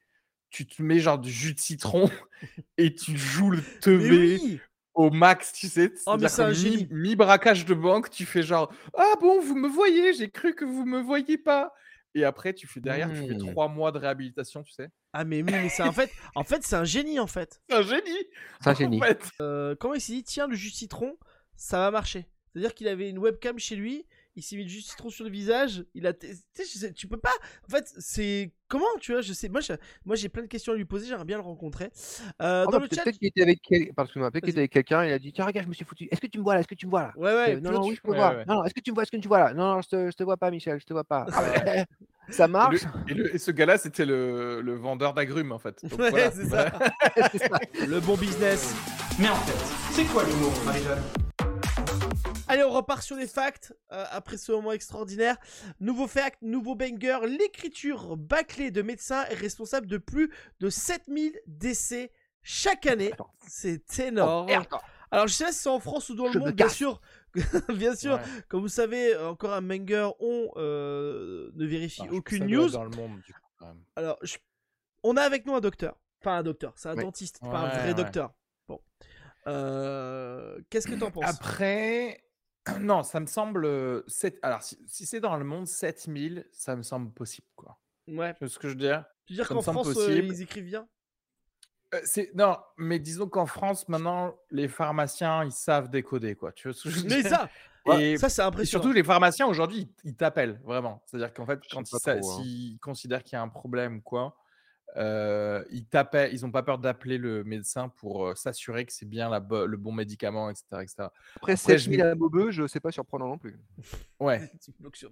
tu te mets genre du jus de citron et tu joues le teubé oui au max, tu sais. Oh, mais un que génie. mi- mi-braquage de banque, tu fais genre Ah bon, vous me voyez, j'ai cru que vous me voyiez pas. Et après, tu fais derrière, tu fais Mmh. trois mois de réhabilitation, tu sais. Ah mais oui, mais c'est en fait, en fait c'est un génie en fait. C'est un génie. C'est un en génie. fait. Euh, comment il s'est dit tiens le jus de citron, ça va marcher. C'est-à-dire qu'il avait une webcam chez lui, il s'est mis le jus de citron sur le visage, il a, tu sais, peux pas. En fait c'est comment tu vois, je sais, moi je- moi j'ai plein de questions à lui poser, j'aimerais bien le rencontrer. Euh, Ah, dans bah, le chat, Peut-être qu'il était avec quel- pardon, excuse-moi, peut-être qu'il était avec quelqu'un, il a dit Tiens, regarde, je me suis foutu. Est-ce que tu me vois là Est-ce que tu me vois là? Ouais ouais, Non, non, oui, je te Ouais, vois. ouais. Non, non, est-ce que tu me vois Est-ce que tu me vois là? Non, non, je te, je te vois pas, Michel, je te vois pas. Ah, ça Et, marche le- et le- et ce gars-là, c'était le, le vendeur d'agrumes, en fait. Donc, Ouais, voilà. c'est ça. C'est ça. le bon business. Mais en fait, c'est quoi l'humour, Marie-Jeanne? Allez, on repart sur les facts euh, après ce moment extraordinaire. Nouveau fact, nouveau banger. L'écriture bâclée de médecins est responsable de plus de 7000 décès chaque année. C'est Oh, énorme. Alors, je sais pas si c'est en France ou dans le monde, bien sûr. bien sûr. Ouais. Comme vous savez, encore un banger, on euh, ne vérifie que aucune news. être dans le monde, du coup, quand même. Alors, je- on a avec nous un docteur. Enfin, un docteur, c'est un dentiste, pas un vrai ouais. docteur. Bon. Euh, Qu'est-ce que t'en penses? Après, non, ça me semble. euh, Alors, si, si c'est dans le monde 7000, ça me semble possible, quoi. Ouais. Ce que je veux dire? Tu veux dire qu'en France, euh, ils écrivent bien? Euh, Non, mais disons qu'en France, maintenant, les pharmaciens, ils savent décoder, quoi. Tu vois ce que je veux Mais ça, Et, ça c'est impressionnant. surtout, les pharmaciens, aujourd'hui, ils, ils t'appellent, vraiment. C'est-à-dire qu'en fait, quand ils, trop, hein. s'ils considèrent qu'il y a un problème ou quoi, euh, ils t'appellent, ils n'ont pas peur d'appeler le médecin pour euh, s'assurer que c'est bien la bo- le bon médicament, etc. etc. Après, Après, 7000 je à Maubeu, je sais pas surprenant non plus. Ouais. Tu me bloques sur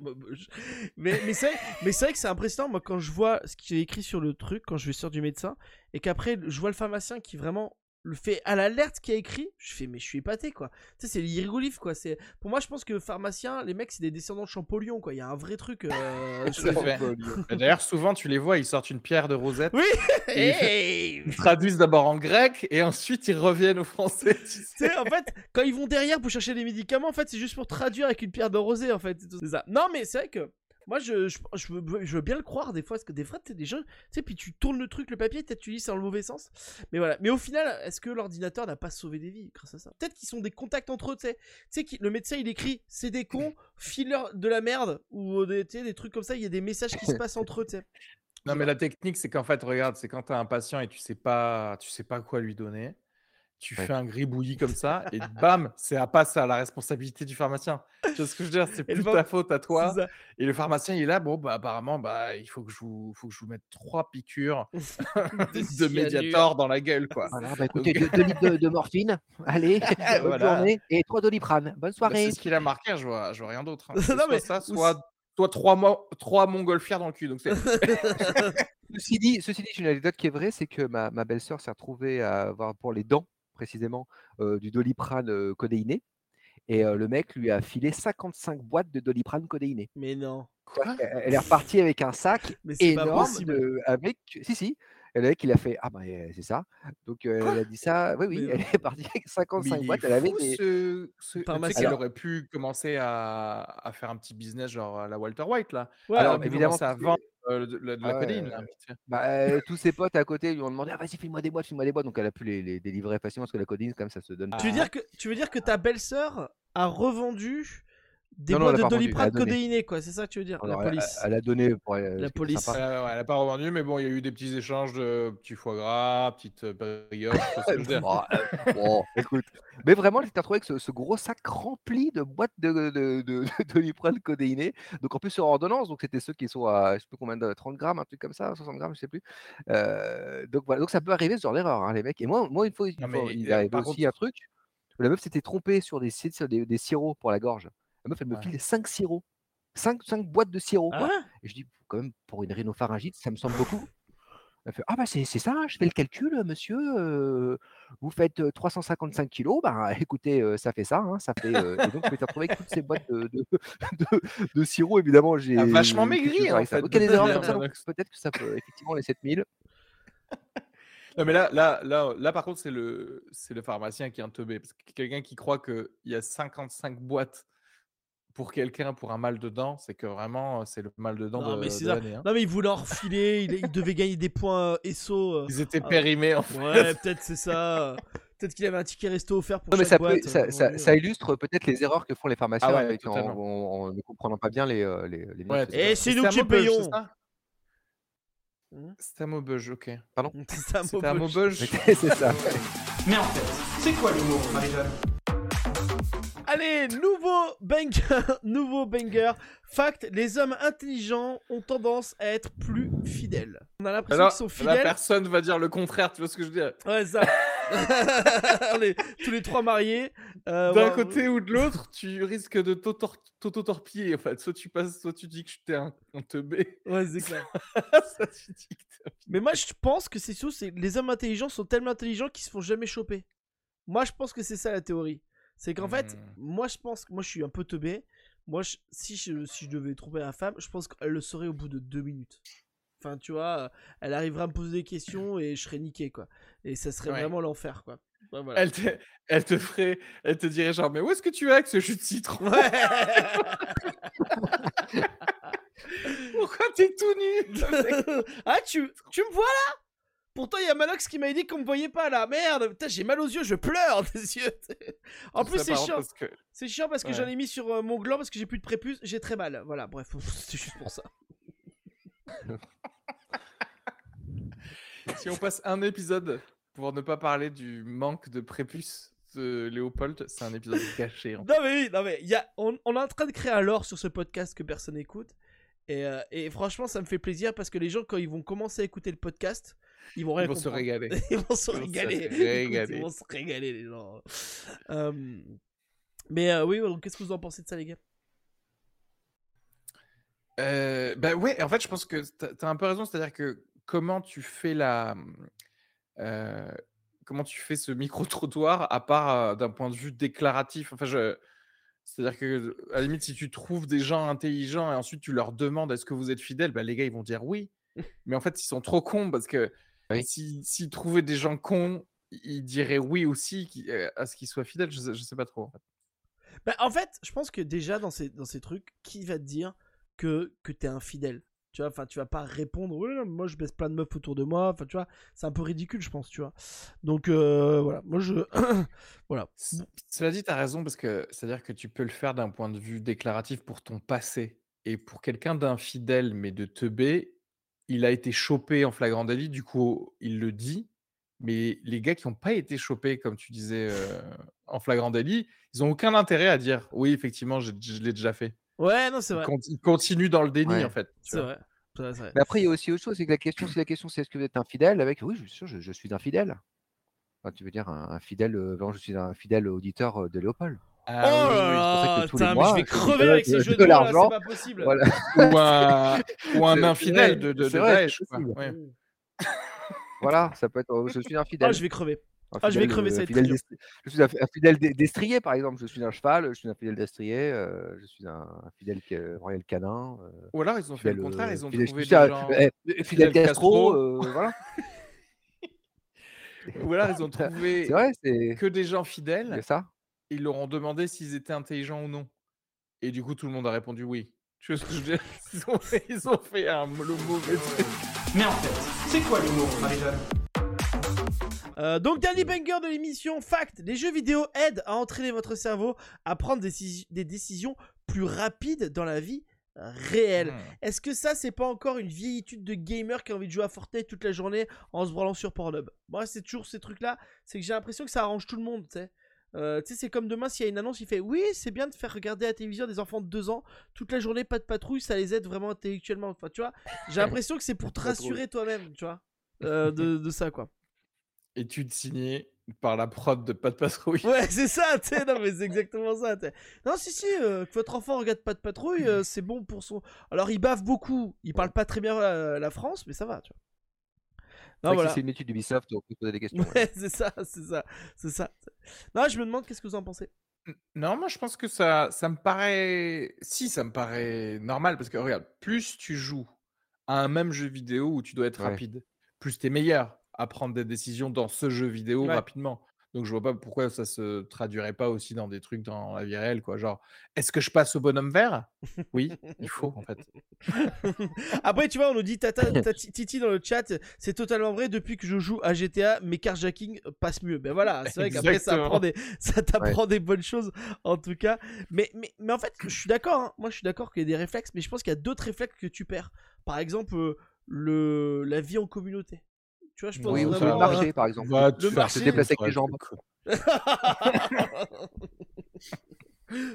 mais mais c'est c'est vrai que c'est impressionnant moi quand je vois ce qui est écrit sur le truc quand je vais sur du médecin et qu'après je vois le pharmacien qui vraiment le fait à l'alerte qui a écrit je fais mais je suis épaté quoi tu sais c'est l'hieroglyphe quoi c'est pour moi je pense que pharmacien les mecs c'est des descendants de Champollion quoi il y a un vrai truc euh, D'ailleurs, souvent, tu les vois, ils sortent une pierre de rosette. Oui. Et- Hey Ils traduisent d'abord en grec et ensuite ils reviennent au français. tu sais. Tu sais, en fait, quand ils vont derrière pour chercher des médicaments, en fait, c'est juste pour traduire avec une pierre de rosée, en fait. C'est ça. Non, mais c'est vrai que moi, je, je, je veux, je veux bien le croire des fois, parce que des fois, tu des gens, tu sais, puis tu tournes le truc, le papier, peut-être tu lis c'est dans le mauvais sens. Mais voilà. Mais au final, est-ce que l'ordinateur n'a pas sauvé des vies grâce à ça? Peut-être qu'ils sont des contacts entre eux, tu sais. Tu sais, le médecin, il écrit, c'est des cons, file-leur de la merde, ou des, des trucs comme ça, il y a des messages qui se passent entre eux, tu sais. Non, mais la technique, c'est qu'en fait, regarde, c'est quand tu as un patient et tu sais pas, tu sais pas quoi lui donner, tu Ouais. fais un gribouillis comme ça et bam, c'est à passe à la responsabilité du pharmacien. Tu vois ce que je veux dire? C'est plus phar- ta faute à toi. Ça. Et le pharmacien, il est là, bon, bah apparemment, bah il faut que je vous, faut que je vous mette trois piqûres de. Mediator dans la gueule, quoi. Voilà, bah écoutez, 2 litres de, de morphine, allez, bonne Voilà. journée, et 3 doliprane. Bonne Bah, soirée. c'est ce qu'il a marqué, je vois, je vois rien d'autre. hein. Soit mais- ça, soit, soit trois, mo- trois montgolfières dans le cul. Donc Ceci dit, ceci dit, j'ai une anecdote qui est vraie, c'est que ma, ma belle-sœur s'est retrouvée à avoir pour les dents, précisément, du doliprane codéiné. Et le mec lui a filé 55 boîtes de doliprane codéiné. Mais non. quoi? Elle est repartie avec un sac énorme avec. Si, si. Et le mec, il a fait? Ah, bah, euh, c'est ça. Donc, euh, elle a dit ça. Oui, oui, Mais elle est partie avec 55 Mais il est boîtes. Elle avait fou, des. ce, ce... Pharmacien. Alors- aurait pu commencer à, à faire un petit business genre à la Walter White là. Ouais, Alors, évidemment, sais- vendre euh, de, la- de la Ah ouais, là, fait. Bah, euh, tous ses potes à côté lui ont demandé Ah, vas-y, file-moi des boîtes, file-moi des boîtes. Donc, elle a pu les, les délivrer facilement parce que la codéine, comme ça se donne. Tu veux Ah. dire que tu veux dire que ta belle-sœur a revendu des Non, boîtes elle a de elle a doliprane donné. codéiné quoi, c'est ça que tu veux dire Alors, La elle- police. Elle, a donné pour elle. La police. Euh, ouais, elle n'a pas revendu, mais bon, il y a eu des petits échanges de petits foie gras, petites euh, brioches. je dire. Bon, euh, bon, écoute. Mais vraiment, elle s'est retrouvée avec ce, ce gros sac rempli de boîtes de, de, de, de doliprane codéiné. Donc en plus sur ordonnance, donc c'était ceux qui sont à je sais plus combien de 30 grammes, un truc comme ça, 60 grammes, je sais plus. Euh, donc voilà, donc ça peut arriver ce genre d'erreur, hein, les mecs. Et moi, moi une fois, une Non, il euh, arrive aussi contre- un truc. où La meuf s'était trompée sur des, sur des, des sirops pour la gorge. La meuf, elle me Ouais. file 5 sirops. 5, boîtes de sirop. quoi. Ah Et je dis, quand même, pour une rhinopharyngite, ça me semble beaucoup. Elle fait, ah bah c'est c'est ça, je fais le calcul, monsieur. euh, vous faites euh, 355 kilos, bah écoutez, euh, ça fait ça, hein, ça fait. euh, et donc je m'étais retrouvé avec toutes ces boîtes de, de, de, de sirop, évidemment. J'ai Ah, vachement maigri, en fait, peut-être que ça peut, effectivement, les 7000. Non, mais là, là, là, là, par contre, c'est le, c'est le pharmacien qui est un teubé. Parce que quelqu'un qui croit qu'il y a 55 boîtes pour quelqu'un pour un mal de dents, c'est que vraiment c'est le mal de dents Non, de, mais c'est de ça. l'année. hein. Non, mais il voulait en refiler, il, il devait gagner des points ESSO. Ils étaient Ah. périmés en fait. Ouais, peut-être c'est ça. Peut-être qu'il avait un ticket resto offert pour Non, mais ça, peut- boîte. ça, euh, ça- ça illustre peut-être les erreurs que font les pharmaciens ouais, avec- en, totalement. en- en ne comprenant pas bien les, les, les Ouais. Et c'est nous qui payons. c'est un Maubeuge, ok. C'est un Maubeuge. c'est ça. Mais en fait, c'est quoi l'humour, Marie-Jeanne? Allez, nouveau banger, nouveau banger. Fact, les hommes intelligents ont tendance à être plus fidèles. On a l'impression qu'ils sont la fidèles. personne va dire le contraire, tu vois ce que je veux dire Ouais, ça. On est tous les trois mariés. Euh, D'un ouais, côté ou de l'autre, tu risques de t'auto-torpiller. En fait, soit tu passes, soit tu dis que t'es un, un teubé. Ouais, c'est clair. soit tu dis que t'es un Mais moi, je pense que c'est sûr, les hommes intelligents sont tellement intelligents qu'ils se font jamais choper. Moi, je pense que c'est ça la théorie. C'est qu'en fait, Hmm. moi, je pense que moi, je suis un peu teubé. Moi, je- si, je, si je devais tromper la femme, je pense qu'elle le saurait au bout de deux minutes. Enfin, tu vois, elle arriverait à me poser des questions et je serais niqué, quoi. Et ça serait Ouais. vraiment l'enfer, quoi. Ouais, voilà. Elle te, elle te ferait, elle te dirait genre, mais où est-ce que tu es avec ce jus de citron? Ouais. Pourquoi t'es tout nu? Ah, tu, tu me vois là? Pourtant, il y a Manox qui m'a dit qu'on me voyait pas là. Merde, putain, j'ai mal aux yeux, je pleure des yeux. en plus, c'est chiant. que- C'est chiant parce que Ouais. j'en ai mis sur euh, mon gland parce que j'ai plus de prépuce, j'ai très mal. Voilà, bref, c'est juste pour ça. Si on passe un épisode pour ne pas parler du manque de prépuce de Léopold, c'est un épisode caché. en fait. Non mais oui, non mais il y a, on, on est en train de créer un lore sur ce podcast que personne n'écoute. Et, euh, et franchement, ça me fait plaisir parce que les gens, quand ils vont commencer à écouter le podcast, ils vont rien Ils vont se régaler. ils vont se régaler. Écoute. Ils vont se régaler, les gens. Euh, mais euh, oui, qu'est-ce que vous en pensez de ça, les gars? Euh, bah ouais, en fait, je pense que t'as as un peu raison, c'est-à-dire que comment tu fais la, comment tu fais ce micro-trottoir à part d'un point de vue déclaratif? Enfin, je, c'est-à-dire que à la limite, si tu trouves des gens intelligents et ensuite tu leur demandes est-ce que vous êtes fidèles, bah, les gars ils vont dire oui. Mais en fait, ils sont trop cons parce que Oui. si- s'ils trouvaient des gens cons, ils diraient oui aussi euh, à ce qu'ils soient fidèles. Je sais, je sais pas trop. En fait. Bah, en fait, je pense que déjà dans ces, dans ces trucs, qui va te dire que, que t'es infidèle Tu vois, enfin, tu vas pas répondre, mais moi je baisse plein de meufs autour de moi, enfin, tu vois, c'est un peu ridicule, je pense, tu vois. Donc, euh, voilà, moi je. voilà. Cela dit, tu as raison, parce que c'est-à-dire que tu peux le faire d'un point de vue déclaratif pour ton passé. Et pour quelqu'un d'infidèle, mais de teubé, il a été chopé en flagrant délit, du coup, il le dit. Mais les gars qui n'ont pas été chopés, comme tu disais, euh, en flagrant délit, ils n'ont aucun intérêt à dire oui, effectivement, je l'ai déjà fait. Ouais, non, c'est vrai. con- ils continuent dans le déni, Ouais. en fait. C'est vrai. C'est vrai, c'est vrai. Mais après, il y a aussi autre chose, c'est que la question, si la question c'est est-ce que vous êtes infidèle, avec oui, je suis sûr, je, je suis infidèle. Enfin, tu veux dire un, un fidèle, euh, je suis un fidèle auditeur euh, de Léopold. Ah oh là c'est là, mois, je vais crever avec ces de jeux de l'argent. c'est pas possible. Voilà. ou un, ou un C'est- infidèle c'est de, de, c'est de vrai, Daesh, c'est quoi. possible. Ouais. Voilà, ça peut être. je suis un Ah, fidèle. je vais crever. Un ah, je vais crever, ça fidèle Je suis un, un fidèle d'e- destrier, par exemple. Je suis un cheval, je suis un fidèle destrier, euh, je suis un, un fidèle royal canin. euh, Ou alors, ils ont fait le contraire, euh, ils ont fidèle- trouvé des gens... eh, fidèle, Fidèle Castro, euh, voilà. Ou alors, ils ont trouvé vrai, que des gens c'est fidèles, ça. ils leur ont demandé s'ils étaient intelligents ou non. Et du coup, tout le monde a répondu oui. Tu vois ce que je veux dire? Ils ont, fait, ils ont fait un, le mauvais truc. Mais en fait, c'est quoi l'humour, Marie-Jeanne? Euh, donc, dernier banger de l'émission, fact, les jeux vidéo aident à entraîner votre cerveau à prendre des, décis- des décisions plus rapides dans la vie réelle. Hmm. Est-ce que ça, c'est pas encore une vieille étude de gamer qui a envie de jouer à Fortnite toute la journée en se branlant sur Pornhub? Moi, c'est toujours ces trucs-là. C'est que j'ai l'impression que ça arrange tout le monde, tu sais. Euh, tu sais, c'est comme demain, s'il y a une annonce, il fait Oui, c'est bien de faire regarder à la télévision des enfants de 2 ans toute la journée, pas de patrouille, ça les aide vraiment intellectuellement. Enfin, tu vois, j'ai l'impression que c'est pour te rassurer toi-même, tu vois, euh, de, de ça, quoi. Étude signée par la prod de Pas de Patrouille. Ouais, c'est ça, tu sais, non, mais c'est exactement ça. t'sais. Non, si, si, euh, que votre enfant regarde pas de patrouille, euh, c'est bon pour son. Alors, il bave beaucoup, il parle pas très bien la, la France, mais ça va, tu vois. C'est Non, voilà. si c'est une étude d'Ubisoft, on peut poser des questions. ouais. C'est ça, c'est ça, c'est ça. Non, je me demande qu'est-ce que vous en pensez? Non, moi je pense que ça, ça me paraît. Si, ça me paraît normal parce que regarde, plus tu joues à un même jeu vidéo où tu dois être Ouais. rapide, plus tu es meilleur à prendre des décisions dans ce jeu vidéo Ouais. rapidement. Donc je vois pas pourquoi ça se traduirait pas aussi dans des trucs dans la vie réelle, quoi. Genre, est-ce que je passe au bonhomme vert? Oui, il faut en fait. Après, tu vois, on nous dit Tata, Titi dans le chat, c'est totalement vrai. Depuis que je joue à GTA, mes carjacking passent mieux. Ben voilà, c'est vrai qu'après, des, ça t'apprend des bonnes choses, en tout cas. Mais, mais, mais en fait, je suis d'accord. hein. Moi, je suis d'accord qu'il y a des réflexes, mais je pense qu'il y a d'autres réflexes que tu perds. Par exemple, euh, le, la vie en communauté. Tu vois, je pense Oui, ou sur le euh, marché, par exemple. Va Le te faire marché, se déplacer avec les jambes.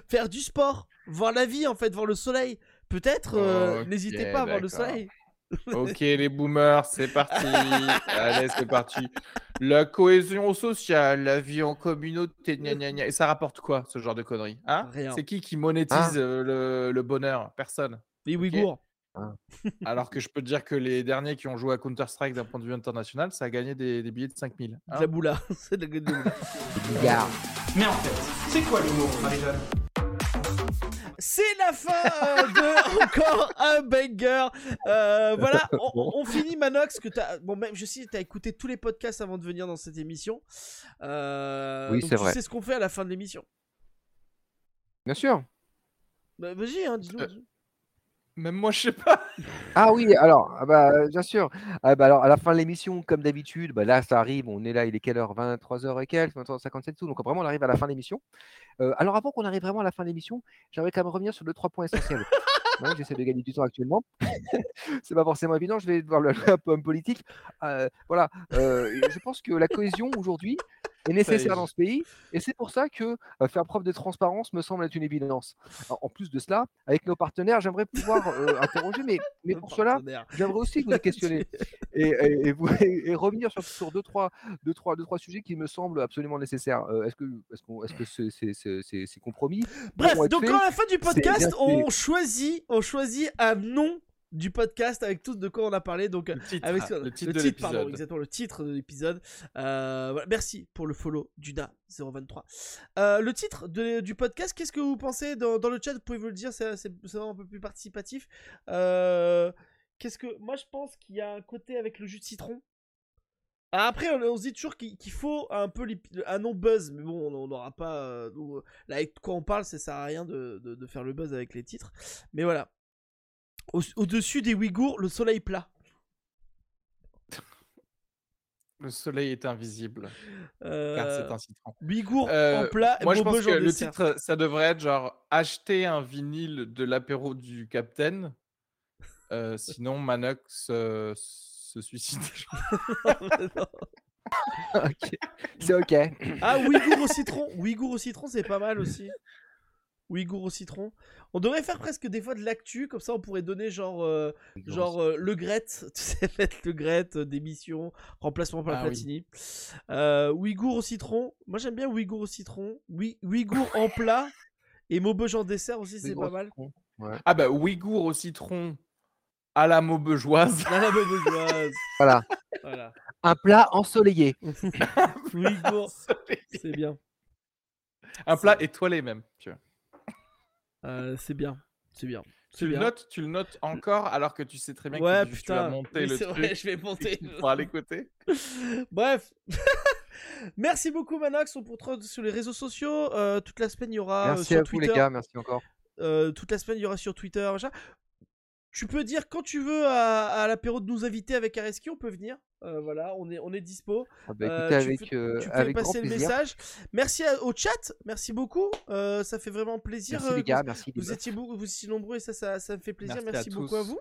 Faire du sport, voir la vie en fait, voir le soleil. Peut-être, euh, n'hésitez pas à voir le soleil. Ok, les boomers, c'est parti. Allez, c'est parti. La cohésion sociale, la vie en communauté, gna gna gna. Et ça rapporte quoi, ce genre de conneries hein? Rien. C'est qui qui monétise euh, le, le bonheur? Personne. Les Ouïghours. Alors que je peux te dire que les derniers qui ont joué à Counter-Strike d'un point de vue international, ça a gagné des, des billets de 5000. De hein. la boula. c'est de la boula. Mais en fait, c'est quoi l'humour, Marie-Jeanne? C'est la fin euh, de encore un banger. Euh, voilà, on, on finit Manox que t'as. Bon, même je sais, t'as écouté tous les podcasts avant de venir dans cette émission. Euh, Oui, donc c'est tu vrai. sais ce qu'on fait à la fin de l'émission. Bien sûr. Bah, Vas-y, hein, dis-nous. Même moi, je sais pas. Ah oui, alors, ah bah, euh, bien sûr. Ah bah, alors, à la fin de l'émission, comme d'habitude, bah, là, ça arrive. On est là, il est quelle heure? 23h et quelques, 23h57 tout. Donc, vraiment, on arrive à la fin de l'émission. Euh, alors, avant qu'on arrive vraiment à la fin de l'émission, j'aimerais quand même revenir sur deux, trois points essentiels. J'essaie de gagner du temps actuellement. c'est pas forcément évident. Je vais devoir le un peu en politique. Euh, voilà. Euh, je pense que la cohésion aujourd'hui est nécessaire dans ce pays. Et c'est pour ça que euh, faire preuve de transparence me semble être une évidence. Alors, en plus de cela, avec nos partenaires, j'aimerais pouvoir euh, interroger, mais, mais pour cela, j'aimerais aussi vous les questionner et, et- et vous- et revenir sur, sur deux, trois, deux, trois, deux, trois sujets qui me semblent absolument nécessaires. Euh, est-ce que est-ce qu'on- est-ce que c'est c'est- c'est- c'est- compromis? Bref, donc à la fin du podcast, on choisit, on choisit un nom du podcast avec tout de quoi on a parlé. Donc, Le titre, avec le titre de pardon, l'épisode. exactement, le titre de l'épisode. Euh, voilà, merci pour le follow Duda023. Euh, le titre de- du podcast, qu'est-ce que vous pensez dans, dans le chat? Vous pouvez vous le dire, c'est un peu plus participatif. Euh, qu'est-ce que moi je pense qu'il y a un côté avec le jus de citron. Après, on, on se dit toujours qu'il faut un peu un nom buzz, mais bon, on n'aura pas. euh, nous, euh, là, avec quoi on parle, ça sert à rien de, de- de faire le buzz avec les titres. Mais voilà. Au- Au-dessus des Ouïghours, le soleil plat. Le soleil est invisible, Euh, car c'est un citron. Ouïghours Euh, en plat Moi, je pense que en le dessert. titre, ça devrait être genre acheter un vinyle de l'apéro du Capitaine. Euh, sinon, Manox euh, se suicide. C'est ok. ah, Ouïghours au citron. Ouïghours au citron, c'est pas mal aussi. Ouïghours au citron. On devrait faire presque des fois de l'actu, comme ça on pourrait donner genre, euh, genre euh, le Gret, tu sais, mettre le Gret euh, d'émission, remplacement par la Ah oui. Platini. Euh, Ouïghours au citron. Moi j'aime bien Ouïghours au citron. Oui, Ouïghours en plat. Et Maubeuge en dessert aussi, c'est pas mal. Ah bah, Ouïghour au citron à la maubeugeoise. Dans la Maubeugeoise. Voilà. Voilà. Un plat ensoleillé. Ouïghours, c'est bien. Un plat étoilé même. Tu vois. Euh, c'est bien. C'est bien. Tu le notes, tu le notes encore alors que tu sais très bien Ouais, que tu, vas monter Oui, le c'est truc. vrai, je vais monter. Pourras l'écouter. Bref. Merci beaucoup Manox, on vous retrouve sur les réseaux sociaux. Euh, toute la semaine il y aura euh, Merci sur à vous Twitter. les gars, merci encore. Euh, toute la semaine il y aura sur Twitter. machin. Tu peux dire quand tu veux à, à l'apéro de nous inviter avec Areski, on peut venir. Euh, voilà, on est, on est dispo. Ah bah, Euh, écoutez, tu avec, fais- euh, tu fais avec grand passer le message. Merci à- au chat, merci beaucoup. Euh, ça fait vraiment plaisir. Merci les gars, merci. les Vous meufs. étiez, beaucoup, vous étiez nombreux et ça, ça, ça me fait plaisir. Merci à Merci, beaucoup à vous.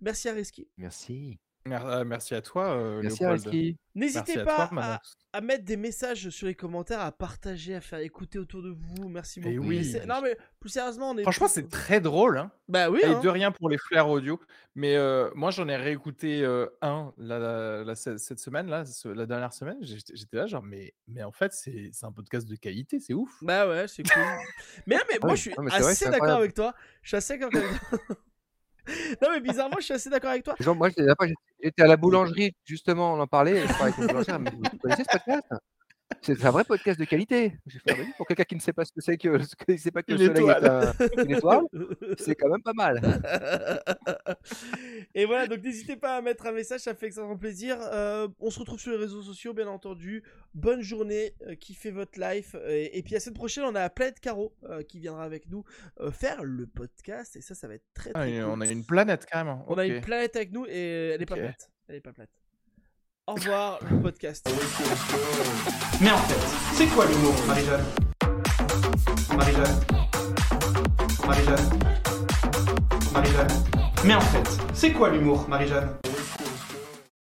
Merci à Reski. Merci. Euh, merci à toi, euh, Merci Léopold. N'hésitez à pas toi, à, mettre des messages sur les commentaires, à partager, à faire écouter autour de vous. Merci beaucoup. Eh oui. Non mais plus sérieusement, on est. Franchement, c'est très drôle. Hein. Bah oui. Et hein. de rien pour les flares audio. Mais euh, moi, j'en ai réécouté euh, un la- la- la- cette semaine, là, ce- la dernière semaine. J'étais là, genre, mais, mais en fait, c'est un podcast de qualité, c'est ouf. Bah ouais, c'est cool. mais mais moi je suis Non, assez d'accord avec toi. Je suis assez d'accord avec toi. non mais bizarrement, je suis assez d'accord avec toi. Genre, moi, j'étais à la boulangerie, justement, on en parlait. Je parlais avec une boulangère, dit, Vous connaissez ce podcast? C'est un vrai podcast de qualité. Ah pour quelqu'un qui ne sait pas ce que c'est que, ce que- sait pas que Une le soleil est un- une étoile, c'est quand même pas mal. Et voilà, donc n'hésitez pas à mettre un message, ça fait extrêmement plaisir. Euh, on se retrouve sur les réseaux sociaux, bien entendu. Bonne journée, euh, kiffez votre life. Et, et puis la semaine prochaine, on a Planète Caro euh, qui viendra avec nous euh, faire le podcast. Et ça, ça va être très Ah, très une- cool. on a une planète carrément. On a une planète avec nous et elle est pas Ok. plate. Elle est pas plate. Au revoir, le podcast. Mais en fait, c'est quoi l'humour, Marie-Jeanne? Marie-Jeanne? Marie-Jeanne? Marie-Jeanne? Mais en fait, c'est quoi l'humour, Marie-Jeanne?